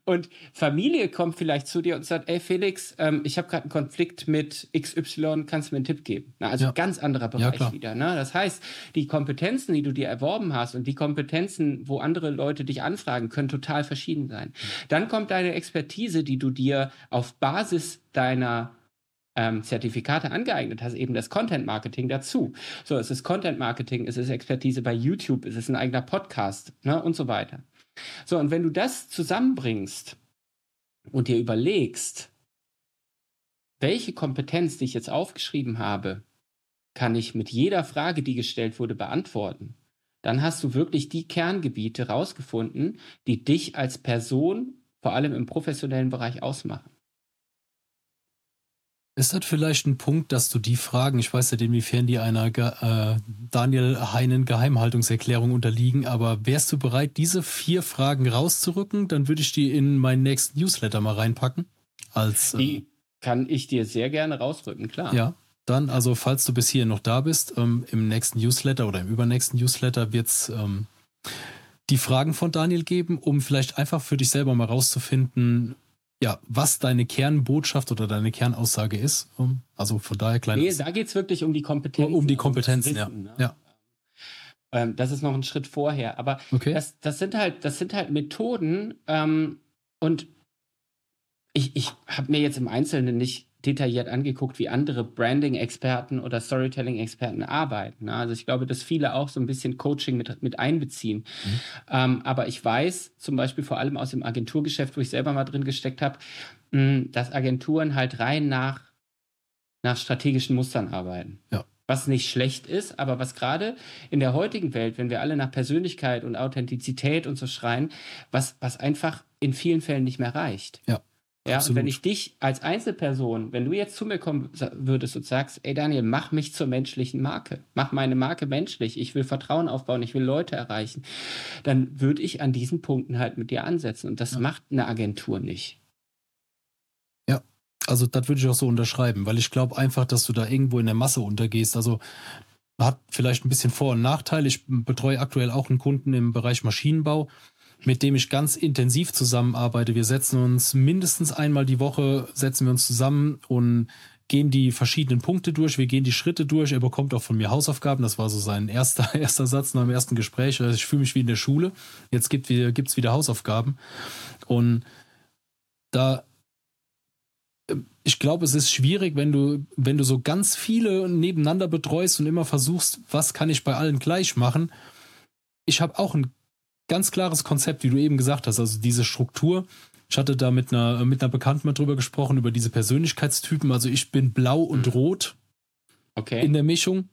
Und Familie kommt vielleicht zu dir und sagt, ey Felix, ähm, ich habe gerade einen Konflikt mit XY, kannst du mir einen Tipp geben? Na, also ja. ganz anderer Bereich ja, wieder. Ne? Das heißt, die Kompetenzen, die du dir erworben hast und die Kompetenzen, wo andere Leute dich anfragen, können total verschieden sein. Dann kommt deine Expertise, die du dir auf Basis deiner ähm, Zertifikate angeeignet hast, eben das Content Marketing dazu. So, es ist Content Marketing, es ist Expertise bei YouTube, es ist ein eigener Podcast ne, und so weiter. So, und wenn du das zusammenbringst und dir überlegst, welche Kompetenz, die ich jetzt aufgeschrieben habe, kann ich mit jeder Frage, die gestellt wurde, beantworten, dann hast du wirklich die Kerngebiete rausgefunden, die dich als Person, vor allem im professionellen Bereich, ausmachen. Ist das vielleicht ein Punkt, dass du die Fragen, ich weiß nicht, inwiefern die einer äh, Daniel Heinen Geheimhaltungserklärung unterliegen, aber wärst du bereit, diese vier Fragen rauszurücken? Dann würde ich die in meinen nächsten Newsletter mal reinpacken. Als, äh, die kann ich dir sehr gerne rausrücken, klar. Ja, dann, also falls du bis hier noch da bist, ähm, im nächsten Newsletter oder im übernächsten Newsletter wird es ähm, die Fragen von Daniel geben, um vielleicht einfach für dich selber mal rauszufinden, ja, was deine Kernbotschaft oder deine Kernaussage ist. Also von daher klein. Nee, da geht es wirklich um die Kompetenzen. Um die Kompetenzen, also Wissen, ja. Ne? ja. Ähm, das ist noch ein Schritt vorher. Aber okay. das, das, sind halt, das sind halt Methoden ähm, und ich, ich habe mir jetzt im Einzelnen nicht detailliert angeguckt, wie andere Branding-Experten oder Storytelling-Experten arbeiten. Also ich glaube, dass viele auch so ein bisschen Coaching mit, mit einbeziehen. Mhm. Ähm, aber ich weiß zum Beispiel vor allem aus dem Agenturgeschäft, wo ich selber mal drin gesteckt habe, dass Agenturen halt rein nach, nach strategischen Mustern arbeiten. Ja. Was nicht schlecht ist, aber was gerade in der heutigen Welt, wenn wir alle nach Persönlichkeit und Authentizität und so schreien, was, was einfach in vielen Fällen nicht mehr reicht. Ja. Ja, Absolut. und wenn ich dich als Einzelperson, wenn du jetzt zu mir kommen würdest und sagst, ey Daniel, mach mich zur menschlichen Marke, mach meine Marke menschlich, ich will Vertrauen aufbauen, ich will Leute erreichen, dann würde ich an diesen Punkten halt mit dir ansetzen. Und das ja. macht eine Agentur nicht. Ja, also das würde ich auch so unterschreiben, weil ich glaube einfach, dass du da irgendwo in der Masse untergehst. Also hat vielleicht ein bisschen Vor- und Nachteile. Ich betreue aktuell auch einen Kunden im Bereich Maschinenbau mit dem ich ganz intensiv zusammenarbeite. Wir setzen uns mindestens einmal die Woche, setzen wir uns zusammen und gehen die verschiedenen Punkte durch, wir gehen die Schritte durch. Er bekommt auch von mir Hausaufgaben. Das war so sein erster, erster Satz nach dem ersten Gespräch. Also ich fühle mich wie in der Schule. Jetzt gibt es wieder Hausaufgaben. Und da, ich glaube, es ist schwierig, wenn du, wenn du so ganz viele nebeneinander betreust und immer versuchst, was kann ich bei allen gleich machen. Ich habe auch ein ganz klares Konzept, wie du eben gesagt hast, also diese Struktur. Ich hatte da mit einer, mit einer Bekannten mal drüber gesprochen, über diese Persönlichkeitstypen. Also ich bin blau und mhm. rot okay. in der Mischung,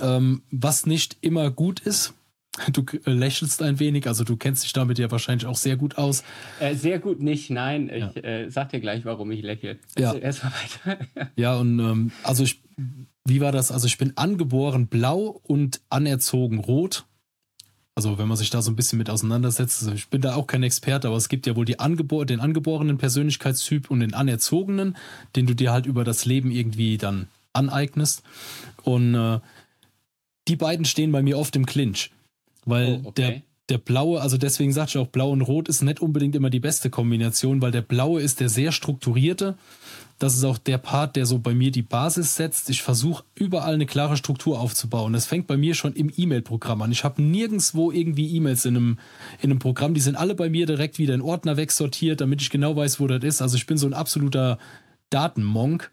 ähm, was nicht immer gut ist. Du äh, lächelst ein wenig, also du kennst dich damit ja wahrscheinlich auch sehr gut aus. Äh, sehr gut nicht, nein. Ja. Ich äh, sag dir gleich, warum ich lächle. Ja. Erstmal weiter. ja, und ähm, also ich, wie war das? Also ich bin angeboren blau und anerzogen rot. Also wenn man sich da so ein bisschen mit auseinandersetzt, also ich bin da auch kein Experte, aber es gibt ja wohl die Angebor den angeborenen Persönlichkeitstyp und den anerzogenen, den du dir halt über das Leben irgendwie dann aneignest. Und äh, die beiden stehen bei mir oft im Clinch. Weil oh, okay. der, der blaue, also deswegen sagte ich auch, blau und rot ist nicht unbedingt immer die beste Kombination, weil der blaue ist der sehr strukturierte. Das ist auch der Part, der so bei mir die Basis setzt. Ich versuche überall eine klare Struktur aufzubauen. Das fängt bei mir schon im E-Mail-Programm an. Ich habe nirgendwo irgendwie E-Mails in einem, in einem Programm. Die sind alle bei mir direkt wieder in Ordner wegsortiert, damit ich genau weiß, wo das ist. Also ich bin so ein absoluter Datenmonk.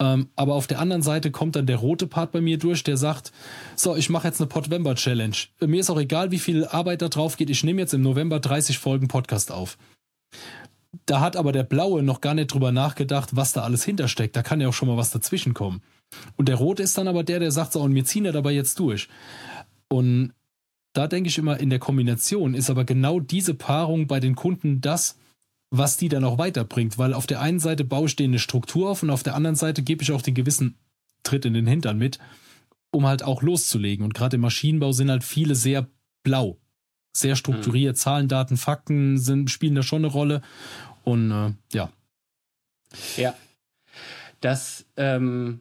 Ähm, aber auf der anderen Seite kommt dann der rote Part bei mir durch, der sagt, so, ich mache jetzt eine Podvember Challenge. Mir ist auch egal, wie viel Arbeit da drauf geht. Ich nehme jetzt im November 30 Folgen Podcast auf. Da hat aber der Blaue noch gar nicht drüber nachgedacht, was da alles hintersteckt. Da kann ja auch schon mal was dazwischen kommen. Und der Rote ist dann aber der, der sagt so, und wir ziehen ja dabei jetzt durch. Und da denke ich immer, in der Kombination ist aber genau diese Paarung bei den Kunden das, was die dann auch weiterbringt, weil auf der einen Seite baue ich denen eine Struktur auf und auf der anderen Seite gebe ich auch den gewissen Tritt in den Hintern mit, um halt auch loszulegen. Und gerade im Maschinenbau sind halt viele sehr blau, sehr strukturiert. Mhm. Zahlen, Daten, Fakten sind, spielen da schon eine Rolle. Und äh, ja. Ja. Das, ähm,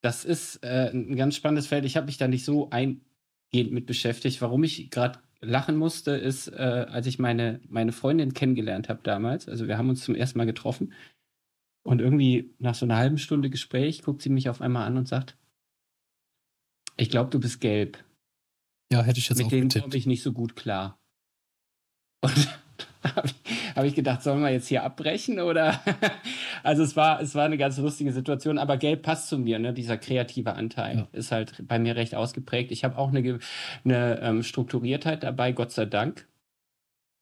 das ist äh, ein ganz spannendes Feld. Ich habe mich da nicht so eingehend mit beschäftigt. Warum ich gerade lachen musste, ist, äh, als ich meine, meine Freundin kennengelernt habe damals. Also wir haben uns zum ersten Mal getroffen. Und irgendwie nach so einer halben Stunde Gespräch guckt sie mich auf einmal an und sagt, ich glaube, du bist gelb. Ja, hätte ich jetzt Mit auch Mit denen komme ich nicht so gut klar. Und habe ich, hab ich gedacht, sollen wir jetzt hier abbrechen oder? also es war, es war eine ganz lustige Situation, aber Gelb passt zu mir, ne? Dieser kreative Anteil ja. ist halt bei mir recht ausgeprägt. Ich habe auch eine, eine ähm, Strukturiertheit dabei, Gott sei Dank.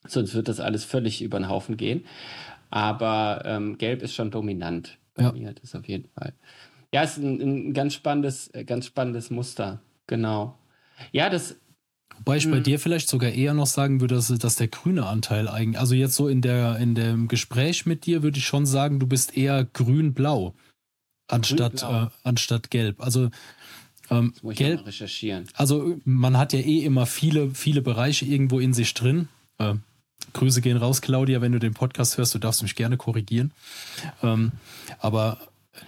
Sonst wird das alles völlig über den Haufen gehen. Aber ähm, Gelb ist schon dominant bei ja. mir, das auf jeden Fall. Ja, ist ein, ein ganz spannendes, ganz spannendes Muster. Genau. Ja, das Wobei ich bei dir vielleicht sogar eher noch sagen würde, dass, dass der grüne Anteil eigentlich, also jetzt so in, der, in dem Gespräch mit dir würde ich schon sagen, du bist eher grün-blau anstatt, grün äh, anstatt gelb. Also ähm, das muss ich gelb, recherchieren. Also man hat ja eh immer viele, viele Bereiche irgendwo in sich drin. Äh, Grüße gehen raus, Claudia, wenn du den Podcast hörst, du darfst mich gerne korrigieren. Ähm, aber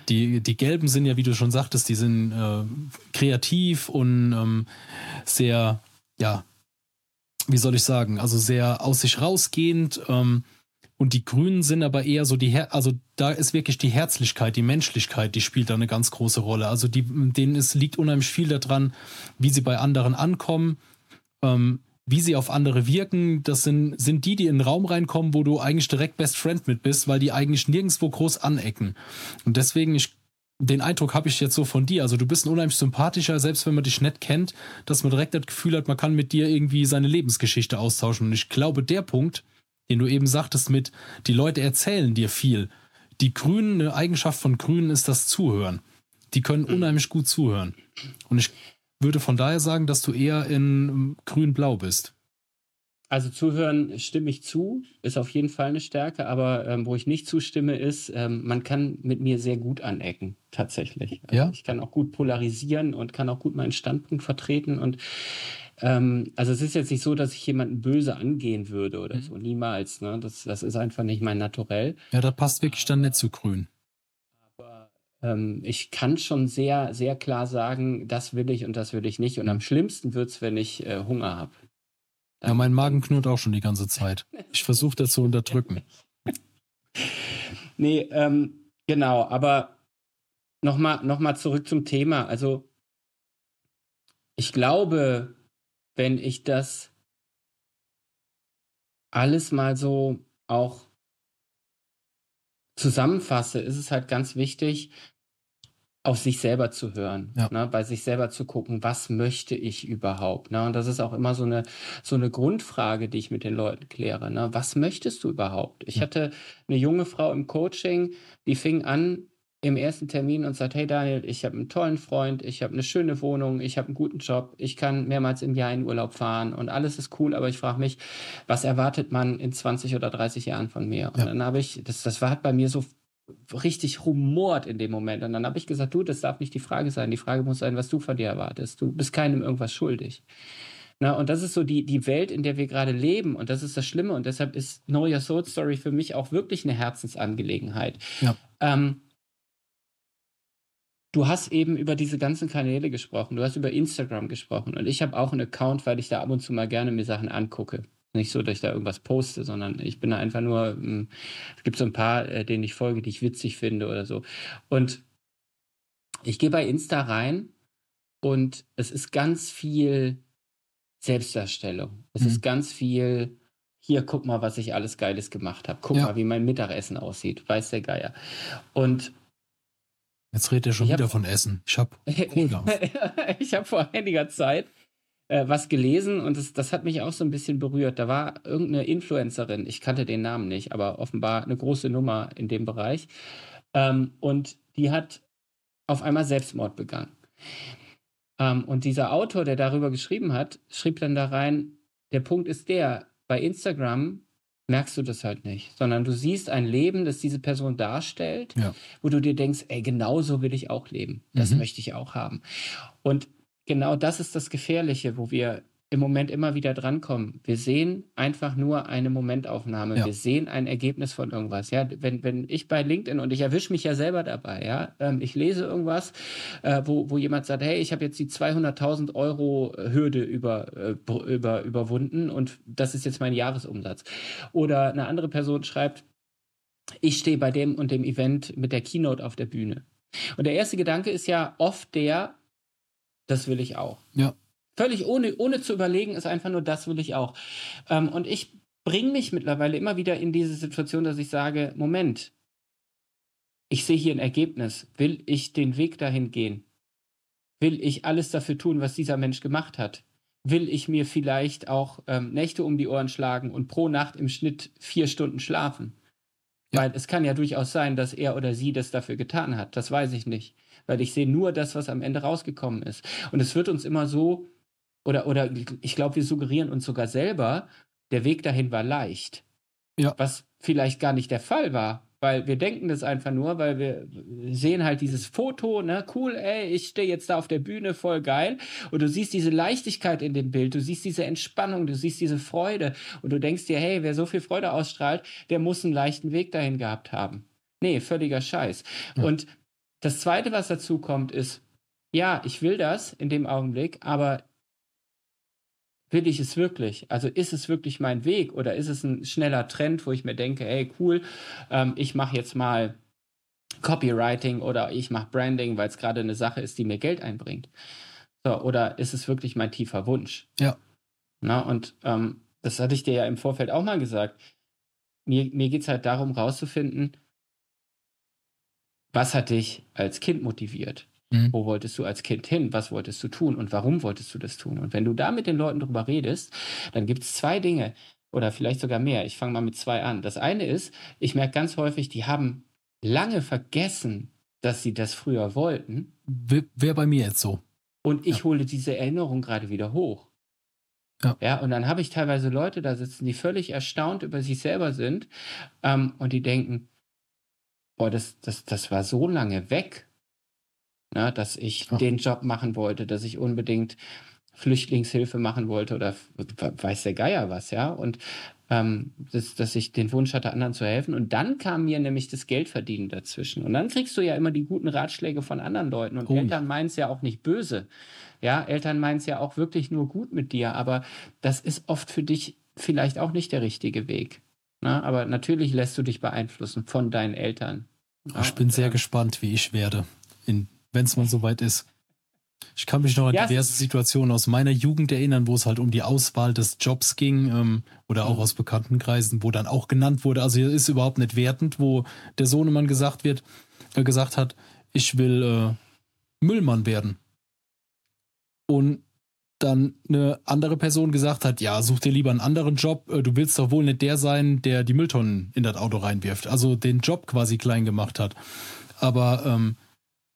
die, die Gelben sind ja, wie du schon sagtest, die sind äh, kreativ und ähm, sehr ja, wie soll ich sagen, also sehr aus sich rausgehend. Ähm, und die Grünen sind aber eher so die, Her also da ist wirklich die Herzlichkeit, die Menschlichkeit, die spielt da eine ganz große Rolle. Also die, denen ist, liegt unheimlich viel daran, wie sie bei anderen ankommen, ähm, wie sie auf andere wirken. Das sind, sind die, die in den Raum reinkommen, wo du eigentlich direkt Best Friend mit bist, weil die eigentlich nirgendwo groß anecken. Und deswegen, ich den Eindruck habe ich jetzt so von dir. Also du bist ein unheimlich sympathischer, selbst wenn man dich nett kennt, dass man direkt das Gefühl hat, man kann mit dir irgendwie seine Lebensgeschichte austauschen. Und ich glaube, der Punkt, den du eben sagtest mit, die Leute erzählen dir viel. Die Grünen, eine Eigenschaft von Grünen ist das Zuhören. Die können mhm. unheimlich gut zuhören. Und ich würde von daher sagen, dass du eher in grün-blau bist. Also zuhören stimme ich zu, ist auf jeden Fall eine Stärke, aber ähm, wo ich nicht zustimme, ist, ähm, man kann mit mir sehr gut anecken, tatsächlich. Also ja. Ich kann auch gut polarisieren und kann auch gut meinen Standpunkt vertreten. Und ähm, also es ist jetzt nicht so, dass ich jemanden böse angehen würde oder mhm. so. Niemals. Ne? Das, das ist einfach nicht mein Naturell. Ja, da passt wirklich dann nicht zu grün. Ähm, ich kann schon sehr, sehr klar sagen, das will ich und das will ich nicht. Und am schlimmsten wird es, wenn ich äh, Hunger habe. Ja, mein Magen knurrt auch schon die ganze Zeit. Ich versuche das zu unterdrücken. nee, ähm, genau, aber nochmal noch mal zurück zum Thema. Also, ich glaube, wenn ich das alles mal so auch zusammenfasse, ist es halt ganz wichtig, auf sich selber zu hören, Ja. ne, bei sich selber zu gucken, was möchte ich überhaupt? Ne? Und das ist auch immer so eine, so eine Grundfrage, die ich mit den Leuten kläre. Ne? Was möchtest du überhaupt? Ich Ja. hatte eine junge Frau im Coaching, die fing an im ersten Termin und sagt, hey Daniel, ich habe einen tollen Freund, ich habe eine schöne Wohnung, ich habe einen guten Job, ich kann mehrmals im Jahr in Urlaub fahren und alles ist cool, aber ich frage mich, was erwartet man in 20 oder 30 Jahren von mir? Und Ja. dann habe ich, das, das war hat bei mir so richtig rumort in dem Moment. Und dann habe ich gesagt, du, das darf nicht die Frage sein. Die Frage muss sein, was du von dir erwartest. Du bist keinem irgendwas schuldig. Na, und das ist so die, die Welt, in der wir gerade leben. Und das ist das Schlimme. Und deshalb ist Know Your Soul Story für mich auch wirklich eine Herzensangelegenheit. Ja. Ähm, du hast eben über diese ganzen Kanäle gesprochen. Du hast über Instagram gesprochen. Und ich habe auch einen Account, weil ich da ab und zu mal gerne mir Sachen angucke. Nicht so, dass ich da irgendwas poste, sondern ich bin da einfach nur, ähm, es gibt so ein paar, äh, denen ich folge, die ich witzig finde oder so. Und ich gehe bei Insta rein und es ist ganz viel Selbstdarstellung. Es Mhm. ist ganz viel, hier, guck mal, was ich alles Geiles gemacht habe. Guck Ja. mal, wie mein Mittagessen aussieht. Weiß der Geier. Und Jetzt redet er schon Ich hab- wieder von Essen. Ich hab Kohldampf. ich habe vor einiger Zeit äh, was gelesen und das, das hat mich auch so ein bisschen berührt. Da war irgendeine Influencerin, ich kannte den Namen nicht, aber offenbar eine große Nummer in dem Bereich. Ähm, und die hat auf einmal Selbstmord begangen. Ähm, und dieser Autor, der darüber geschrieben hat, schrieb dann da rein, der Punkt ist der, bei Instagram merkst du das halt nicht, sondern du siehst ein Leben, das diese Person darstellt, Ja. wo du dir denkst, ey, genau so will ich auch leben. Das Mhm. möchte ich auch haben. Und genau das ist das Gefährliche, wo wir im Moment immer wieder drankommen. Wir sehen einfach nur eine Momentaufnahme. Ja. Wir sehen ein Ergebnis von irgendwas. Ja, wenn, wenn ich bei LinkedIn und ich erwische mich ja selber dabei, ja, ähm, ich lese irgendwas, äh, wo, wo jemand sagt, hey, ich habe jetzt die 200.000 Euro Hürde über, äh, über, überwunden und das ist jetzt mein Jahresumsatz. Oder eine andere Person schreibt, ich stehe bei dem und dem Event mit der Keynote auf der Bühne. Und der erste Gedanke ist ja oft der, das will ich auch. Ja. Völlig ohne, ohne zu überlegen, ist einfach nur, das will ich auch. Ähm, und ich bringe mich mittlerweile immer wieder in diese Situation, dass ich sage, Moment, ich sehe hier ein Ergebnis. Will ich den Weg dahin gehen? Will ich alles dafür tun, was dieser Mensch gemacht hat? Will ich mir vielleicht auch ähm, Nächte um die Ohren schlagen und pro Nacht im Schnitt vier Stunden schlafen? Ja. Weil es kann ja durchaus sein, dass er oder sie das dafür getan hat. Das weiß ich nicht. Weil ich sehe nur das, was am Ende rausgekommen ist. Und es wird uns immer so, oder, oder ich glaube, wir suggerieren uns sogar selber, der Weg dahin war leicht. Ja. Was vielleicht gar nicht der Fall war. Weil wir denken das einfach nur, weil wir sehen halt dieses Foto, ne, cool, ey, ich stehe jetzt da auf der Bühne, voll geil. Und du siehst diese Leichtigkeit in dem Bild, du siehst diese Entspannung, du siehst diese Freude. Und du denkst dir, hey, wer so viel Freude ausstrahlt, der muss einen leichten Weg dahin gehabt haben. Nee, völliger Scheiß. Ja. Und das Zweite, was dazu kommt, ist, ja, ich will das in dem Augenblick, aber will ich es wirklich? Also ist es wirklich mein Weg oder ist es ein schneller Trend, wo ich mir denke, hey, cool, ähm, ich mache jetzt mal Copywriting oder ich mache Branding, weil es gerade eine Sache ist, die mir Geld einbringt. So, oder ist es wirklich mein tiefer Wunsch? Ja. Na, und ähm, das hatte ich dir ja im Vorfeld auch mal gesagt. Mir, mir geht es halt darum, rauszufinden, was hat dich als Kind motiviert? Mhm. Wo wolltest du als Kind hin? Was wolltest du tun? Und warum wolltest du das tun? Und wenn du da mit den Leuten drüber redest, dann gibt es zwei Dinge oder vielleicht sogar mehr. Ich fange mal mit zwei an. Das eine ist, ich merke ganz häufig, die haben lange vergessen, dass sie das früher wollten. Wäre bei mir jetzt so. Und ich Ja. hole diese Erinnerung gerade wieder hoch. Ja. ja, und dann habe ich teilweise Leute da sitzen, die völlig erstaunt über sich selber sind ähm, und die denken, boah, das, das, das war so lange weg, na, dass ich Ja. den Job machen wollte, dass ich unbedingt Flüchtlingshilfe machen wollte oder weiß der Geier was, ja. Und ähm, dass, dass ich den Wunsch hatte, anderen zu helfen. Und dann kam mir nämlich das Geldverdienen dazwischen. Und dann kriegst du ja immer die guten Ratschläge von anderen Leuten. Und Oh ja. Eltern meinen es ja auch nicht böse. Ja, Eltern meinen es ja auch wirklich nur gut mit dir. Aber das ist oft für dich vielleicht auch nicht der richtige Weg. Na, aber natürlich lässt du dich beeinflussen von deinen Eltern. Ja, Ich bin sehr gespannt, wie ich werde, wenn es mal soweit ist. Ich kann mich noch an Ja, diverse Situationen aus meiner Jugend erinnern, wo es halt um die Auswahl des Jobs ging ähm, oder auch Mhm. aus Bekanntenkreisen, wo dann auch genannt wurde, also hier ist überhaupt nicht wertend, wo der Sohnemann gesagt wird, äh, gesagt hat, ich will äh, Müllmann werden. Und dann eine andere Person gesagt hat, ja, such dir lieber einen anderen Job, äh, du willst doch wohl nicht der sein, der die Mülltonnen in das Auto reinwirft. Also den Job quasi klein gemacht hat. Aber ähm,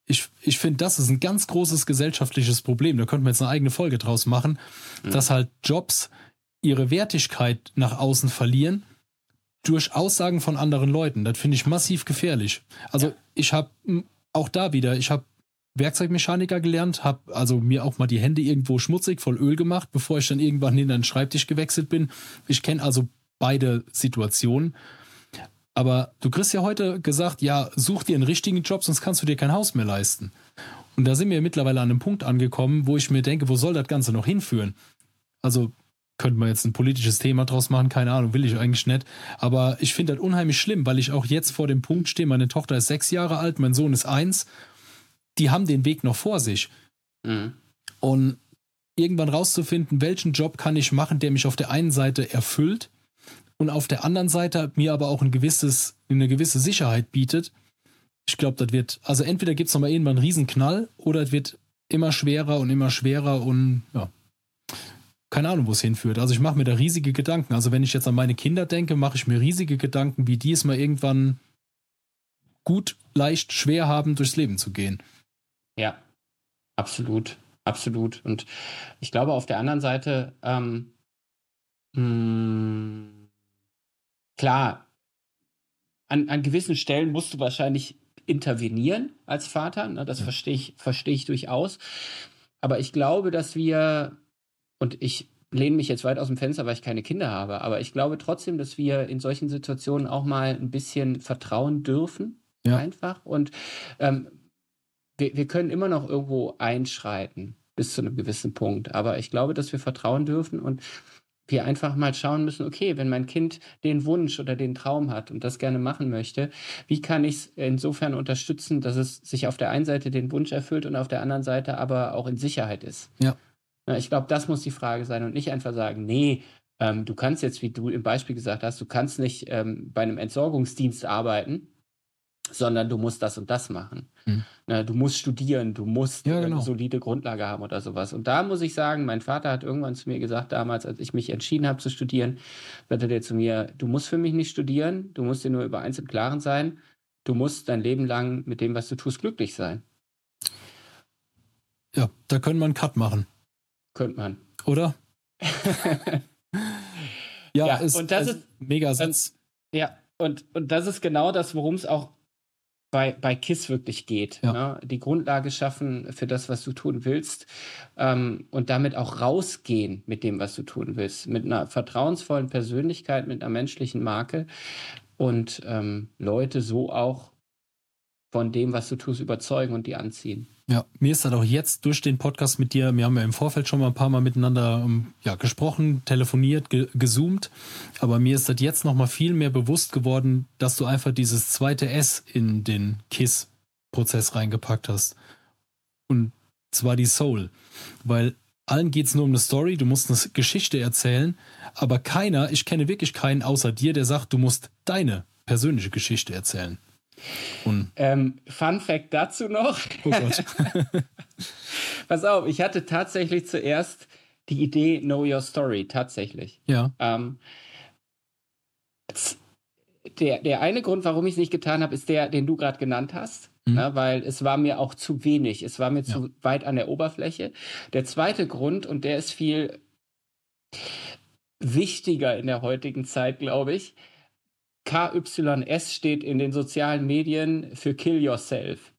ich, ich finde, das ist ein ganz großes gesellschaftliches Problem. Da könnte man jetzt eine eigene Folge draus machen, mhm. dass halt Jobs ihre Wertigkeit nach außen verlieren durch Aussagen von anderen Leuten. Das finde ich massiv gefährlich. Also ja. ich habe auch da wieder, ich habe Werkzeugmechaniker gelernt, habe also mir auch mal die Hände irgendwo schmutzig voll Öl gemacht, bevor ich dann irgendwann hinter den Schreibtisch gewechselt bin. Ich kenne also beide Situationen. Aber du kriegst ja heute gesagt, ja, such dir einen richtigen Job, sonst kannst du dir kein Haus mehr leisten. Und da sind wir mittlerweile an einem Punkt angekommen, wo ich mir denke, wo soll das Ganze noch hinführen? Also könnte man jetzt ein politisches Thema draus machen, keine Ahnung, will ich eigentlich nicht. Aber ich finde das unheimlich schlimm, weil ich auch jetzt vor dem Punkt stehe, meine Tochter ist sechs Jahre alt, mein Sohn ist eins. Die haben den Weg noch vor sich. Mhm. Und irgendwann rauszufinden, welchen Job kann ich machen, der mich auf der einen Seite erfüllt und auf der anderen Seite mir aber auch ein gewisses, eine gewisse Sicherheit bietet. Ich glaube, das wird, also entweder gibt es nochmal irgendwann einen Riesenknall oder es wird immer schwerer und immer schwerer und ja, keine Ahnung, wo es hinführt. Also ich mache mir da riesige Gedanken. Also wenn ich jetzt an meine Kinder denke, mache ich mir riesige Gedanken, wie die es mal irgendwann gut, leicht, schwer haben, durchs Leben zu gehen. Ja, absolut, absolut. Und ich glaube auf der anderen Seite, ähm, mh, hm, klar, an, an gewissen Stellen musst du wahrscheinlich intervenieren als Vater. Ne? Das ja. verstehe ich, verstehe ich durchaus. Aber ich glaube, dass wir, und ich lehne mich jetzt weit aus dem Fenster, weil ich keine Kinder habe, aber ich glaube trotzdem, dass wir in solchen Situationen auch mal ein bisschen vertrauen dürfen. Ja. Einfach. Und ähm, wir, wir können immer noch irgendwo einschreiten bis zu einem gewissen Punkt. Aber ich glaube, dass wir vertrauen dürfen und wir einfach mal schauen müssen, okay, wenn mein Kind den Wunsch oder den Traum hat und das gerne machen möchte, wie kann ich es insofern unterstützen, dass es sich auf der einen Seite den Wunsch erfüllt und auf der anderen Seite aber auch in Sicherheit ist? Ja. Ich glaube, das muss die Frage sein und nicht einfach sagen, nee, ähm, du kannst jetzt, wie du im Beispiel gesagt hast, du kannst nicht ähm, bei einem Entsorgungsdienst arbeiten, sondern du musst das und das machen. Mhm. Du musst studieren, du musst ja, genau. eine solide Grundlage haben oder sowas. Und da muss ich sagen, mein Vater hat irgendwann zu mir gesagt, damals, als ich mich entschieden habe zu studieren, sagte der zu mir, du musst für mich nicht studieren, du musst dir nur über eins im Klaren sein, du musst dein Leben lang mit dem, was du tust, glücklich sein. Ja, da können wir einen Cut machen. Könnte man. Oder? ja, ja ist, und das ist mega Satz. Ja, und, und das ist genau das, worum es auch bei, bei KISS wirklich geht. Ja. Ne? Die Grundlage schaffen für das, was du tun willst ähm, und damit auch rausgehen mit dem, was du tun willst. Mit einer vertrauensvollen Persönlichkeit, mit einer menschlichen Marke und ähm, Leute so auch von dem, was du tust, überzeugen und die anziehen. Ja, mir ist das auch jetzt durch den Podcast mit dir, wir haben ja im Vorfeld schon mal ein paar Mal miteinander ähm, ja, gesprochen, telefoniert, ge gezoomt, aber mir ist das jetzt nochmal viel mehr bewusst geworden, dass du einfach dieses zweite S in den KISS-Prozess reingepackt hast. Und zwar die Soul. Weil allen geht es nur um eine Story, du musst eine Geschichte erzählen, aber keiner, ich kenne wirklich keinen außer dir, der sagt, du musst deine persönliche Geschichte erzählen. Ähm, Fun Fact dazu noch. Oh Gott. Pass auf, ich hatte tatsächlich zuerst die Idee Know Your Story, tatsächlich. Ja. Ähm, der, der eine Grund, warum ich es nicht getan habe, ist der, den du gerade genannt hast. Mhm. Ne, weil es war mir auch zu wenig. Es war mir ja. zu weit an der Oberfläche. Der zweite Grund, und der ist viel wichtiger in der heutigen Zeit, glaube ich, KYS steht in den sozialen Medien für Kill Yourself.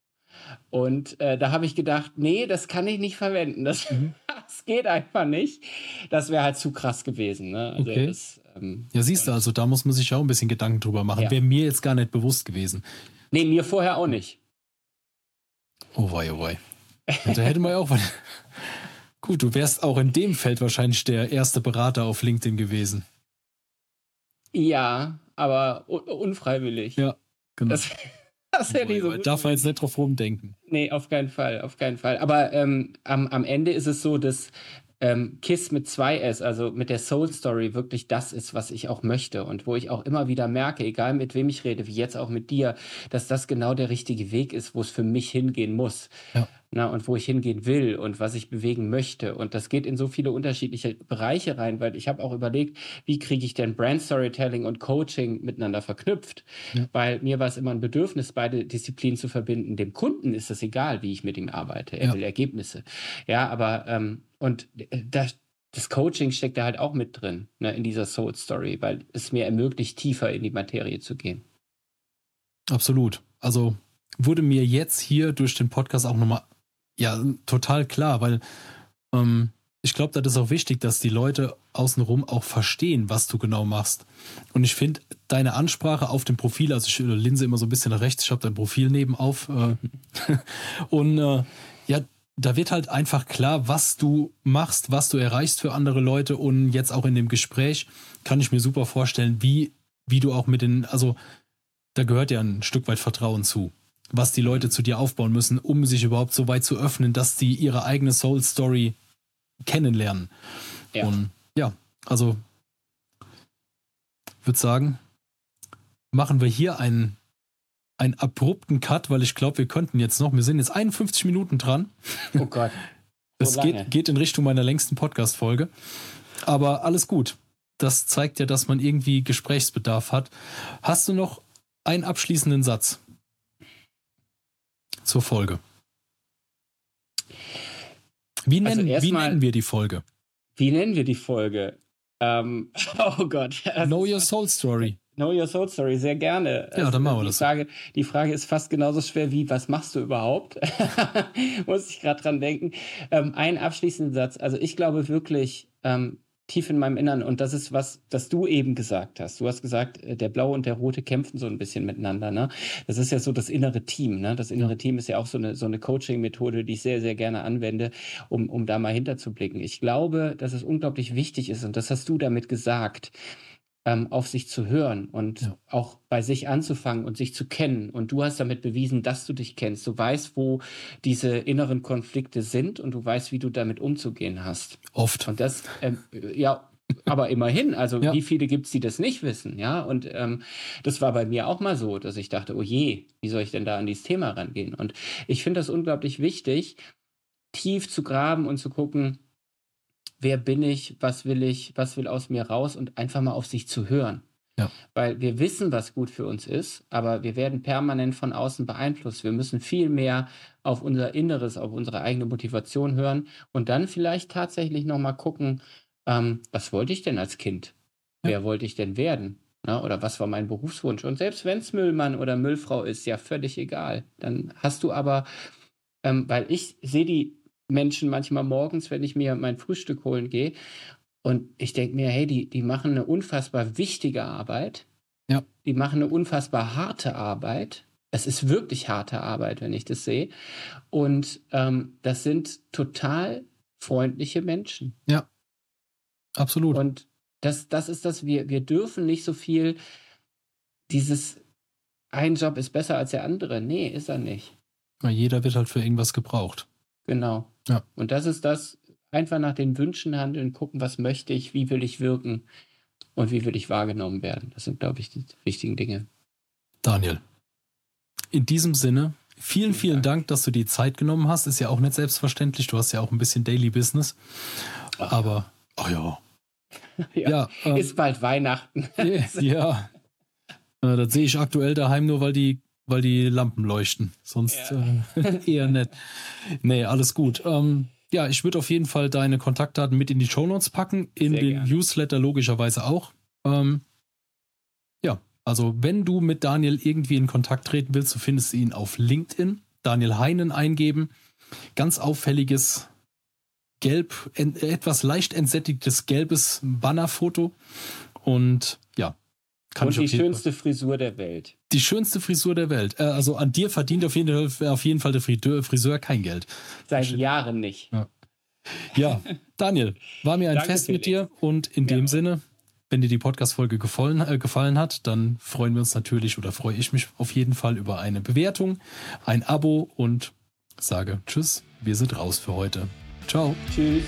Und äh, da habe ich gedacht, nee, das kann ich nicht verwenden. Das, mhm. das geht einfach nicht. Das wäre halt zu krass gewesen. Ne? Also okay. Das, ähm, ja, siehst du, also da muss man sich auch ein bisschen Gedanken drüber machen. Ja. Wäre mir jetzt gar nicht bewusst gewesen. Nee, mir vorher auch nicht. Oh wei, oh wei. Da hätte man ja auch was. Gut, du wärst auch in dem Feld wahrscheinlich der erste Berater auf LinkedIn gewesen. Ja, aber unfreiwillig. Ja, genau. Das, das ich so Darf man jetzt nicht drauf rumdenken. Nee, auf keinen Fall, auf keinen Fall. Aber ähm, am, am Ende ist es so, dass ähm, Kiss mit zwei S, also mit der Soul Story, wirklich das ist, was ich auch möchte und wo ich auch immer wieder merke, egal mit wem ich rede, wie jetzt auch mit dir, dass das genau der richtige Weg ist, wo es für mich hingehen muss. Ja. Na, und wo ich hingehen will und was ich bewegen möchte. Und das geht in so viele unterschiedliche Bereiche rein, weil ich habe auch überlegt, wie kriege ich denn Brand Storytelling und Coaching miteinander verknüpft? Ja. Weil mir war es immer ein Bedürfnis, beide Disziplinen zu verbinden. Dem Kunden ist es egal, wie ich mit ihm arbeite. Er ja. will Ergebnisse. Ja, aber ähm, und äh, da, das Coaching steckt da halt auch mit drin, ne, in dieser Soul Story, weil es mir ermöglicht, tiefer in die Materie zu gehen. Absolut. Also wurde mir jetzt hier durch den Podcast auch nochmal ja total klar, weil ähm, ich glaube, das ist auch wichtig, dass die Leute außenrum auch verstehen, was du genau machst. Und ich finde deine Ansprache auf dem Profil, also ich linse immer so ein bisschen nach rechts, ich habe dein Profil nebenauf äh, und äh, ja, da wird halt einfach klar, was du machst, was du erreichst für andere Leute und jetzt auch in dem Gespräch kann ich mir super vorstellen, wie, wie du auch mit den, also da gehört ja ein Stück weit Vertrauen zu, was die Leute zu dir aufbauen müssen, um sich überhaupt so weit zu öffnen, dass sie ihre eigene Soul Story kennenlernen. Ja. Und ja, also würde sagen, machen wir hier einen, einen abrupten Cut, weil ich glaube, wir könnten jetzt noch, wir sind jetzt 51 Minuten dran. Oh Gott. Es geht, geht in Richtung meiner längsten Podcast-Folge. Aber alles gut. Das zeigt ja, dass man irgendwie Gesprächsbedarf hat. Hast du noch einen abschließenden Satz zur Folge. Wie also nennen, also wie nennen wir die Folge? Wie nennen wir die Folge? Ähm, oh Gott. Know Your Soul Story. Know Your Soul Story, sehr gerne. Ja, dann machen wir das. Frage, die Frage ist fast genauso schwer wie, was machst du überhaupt? Muss ich gerade dran denken. Ähm, ein abschließender Satz. Also ich glaube wirklich, ähm, tief in meinem Innern. Und das ist was, das du eben gesagt hast. Du hast gesagt, äh, der Blaue und der Rote kämpfen so ein bisschen miteinander. Ne? Das ist ja so das innere Team. Ne? Das innere Team ist ja auch so eine, so eine Coaching-Methode, die ich sehr, sehr gerne anwende, um, um da mal hinterzublicken. Ich glaube, dass es unglaublich wichtig ist, und das hast du damit gesagt, ähm, auf sich zu hören und ja. auch bei sich anzufangen und sich zu kennen. Und du hast damit bewiesen, dass du dich kennst. Du weißt, wo diese inneren Konflikte sind und du weißt, wie du damit umzugehen hast. Oft. Und das, ähm, ja, aber immerhin, also ja. wie viele gibt es, die das nicht wissen, ja? Und ähm, das war bei mir auch mal so, dass ich dachte, oh je, wie soll ich denn da an dieses Thema rangehen? Und ich finde das unglaublich wichtig, tief zu graben und zu gucken, wer bin ich, was will ich, was will aus mir raus und einfach mal auf sich zu hören. Ja. Weil wir wissen, was gut für uns ist, aber wir werden permanent von außen beeinflusst. Wir müssen viel mehr auf unser Inneres, auf unsere eigene Motivation hören und dann vielleicht tatsächlich nochmal gucken, ähm, was wollte ich denn als Kind? Ja. Wer wollte ich denn werden? Na, oder was war mein Berufswunsch? Und selbst wenn es Müllmann oder Müllfrau ist, ja völlig egal. Dann hast du aber, ähm, weil ich sehe die Menschen manchmal morgens, wenn ich mir mein Frühstück holen gehe. Und ich denke mir, hey, die, die machen eine unfassbar wichtige Arbeit. Ja. Die machen eine unfassbar harte Arbeit. Es ist wirklich harte Arbeit, wenn ich das sehe. Und ähm, das sind total freundliche Menschen. Ja. Absolut. Und das, das ist das, wir, wir dürfen nicht so viel dieses ein Job ist besser als der andere. Nee, ist er nicht. jeder wird halt für irgendwas gebraucht. Genau. Ja. Und das ist das, einfach nach den Wünschen handeln, gucken, was möchte ich, wie will ich wirken und wie will ich wahrgenommen werden. Das sind, glaube ich, die wichtigen Dinge. Daniel, in diesem Sinne, vielen, vielen Dank, dass du die Zeit genommen hast. Ist ja auch nicht selbstverständlich. Du hast ja auch ein bisschen Daily Business. Ach. Aber, ach ja. ja, ja ähm, ist bald Weihnachten. ja. Äh, das sehe ich aktuell daheim nur, weil die weil die Lampen leuchten. Sonst ja. äh, eher nicht. Nee, alles gut. Ähm, ja, ich würde auf jeden Fall deine Kontaktdaten mit in die Show Notes packen, in Sehr den gerne. Newsletter logischerweise auch. Ähm, ja, also wenn du mit Daniel irgendwie in Kontakt treten willst, so findest du ihn auf LinkedIn. Daniel Heinen eingeben. Ganz auffälliges gelb, etwas leicht entsättigtes gelbes Bannerfoto. Und kann und die schönste Fall. Frisur der Welt. Die schönste Frisur der Welt. Äh, also an dir verdient auf jeden, Fall, auf jeden Fall der Friseur kein Geld. Seit Jahren nicht. Ja. ja, Daniel, war mir ein Danke Fest mit dir und in ja. dem Sinne, wenn dir die Podcast-Folge gefallen, äh, gefallen hat, dann freuen wir uns natürlich oder freue ich mich auf jeden Fall über eine Bewertung, ein Abo und sage Tschüss, wir sind raus für heute. Ciao. Tschüss.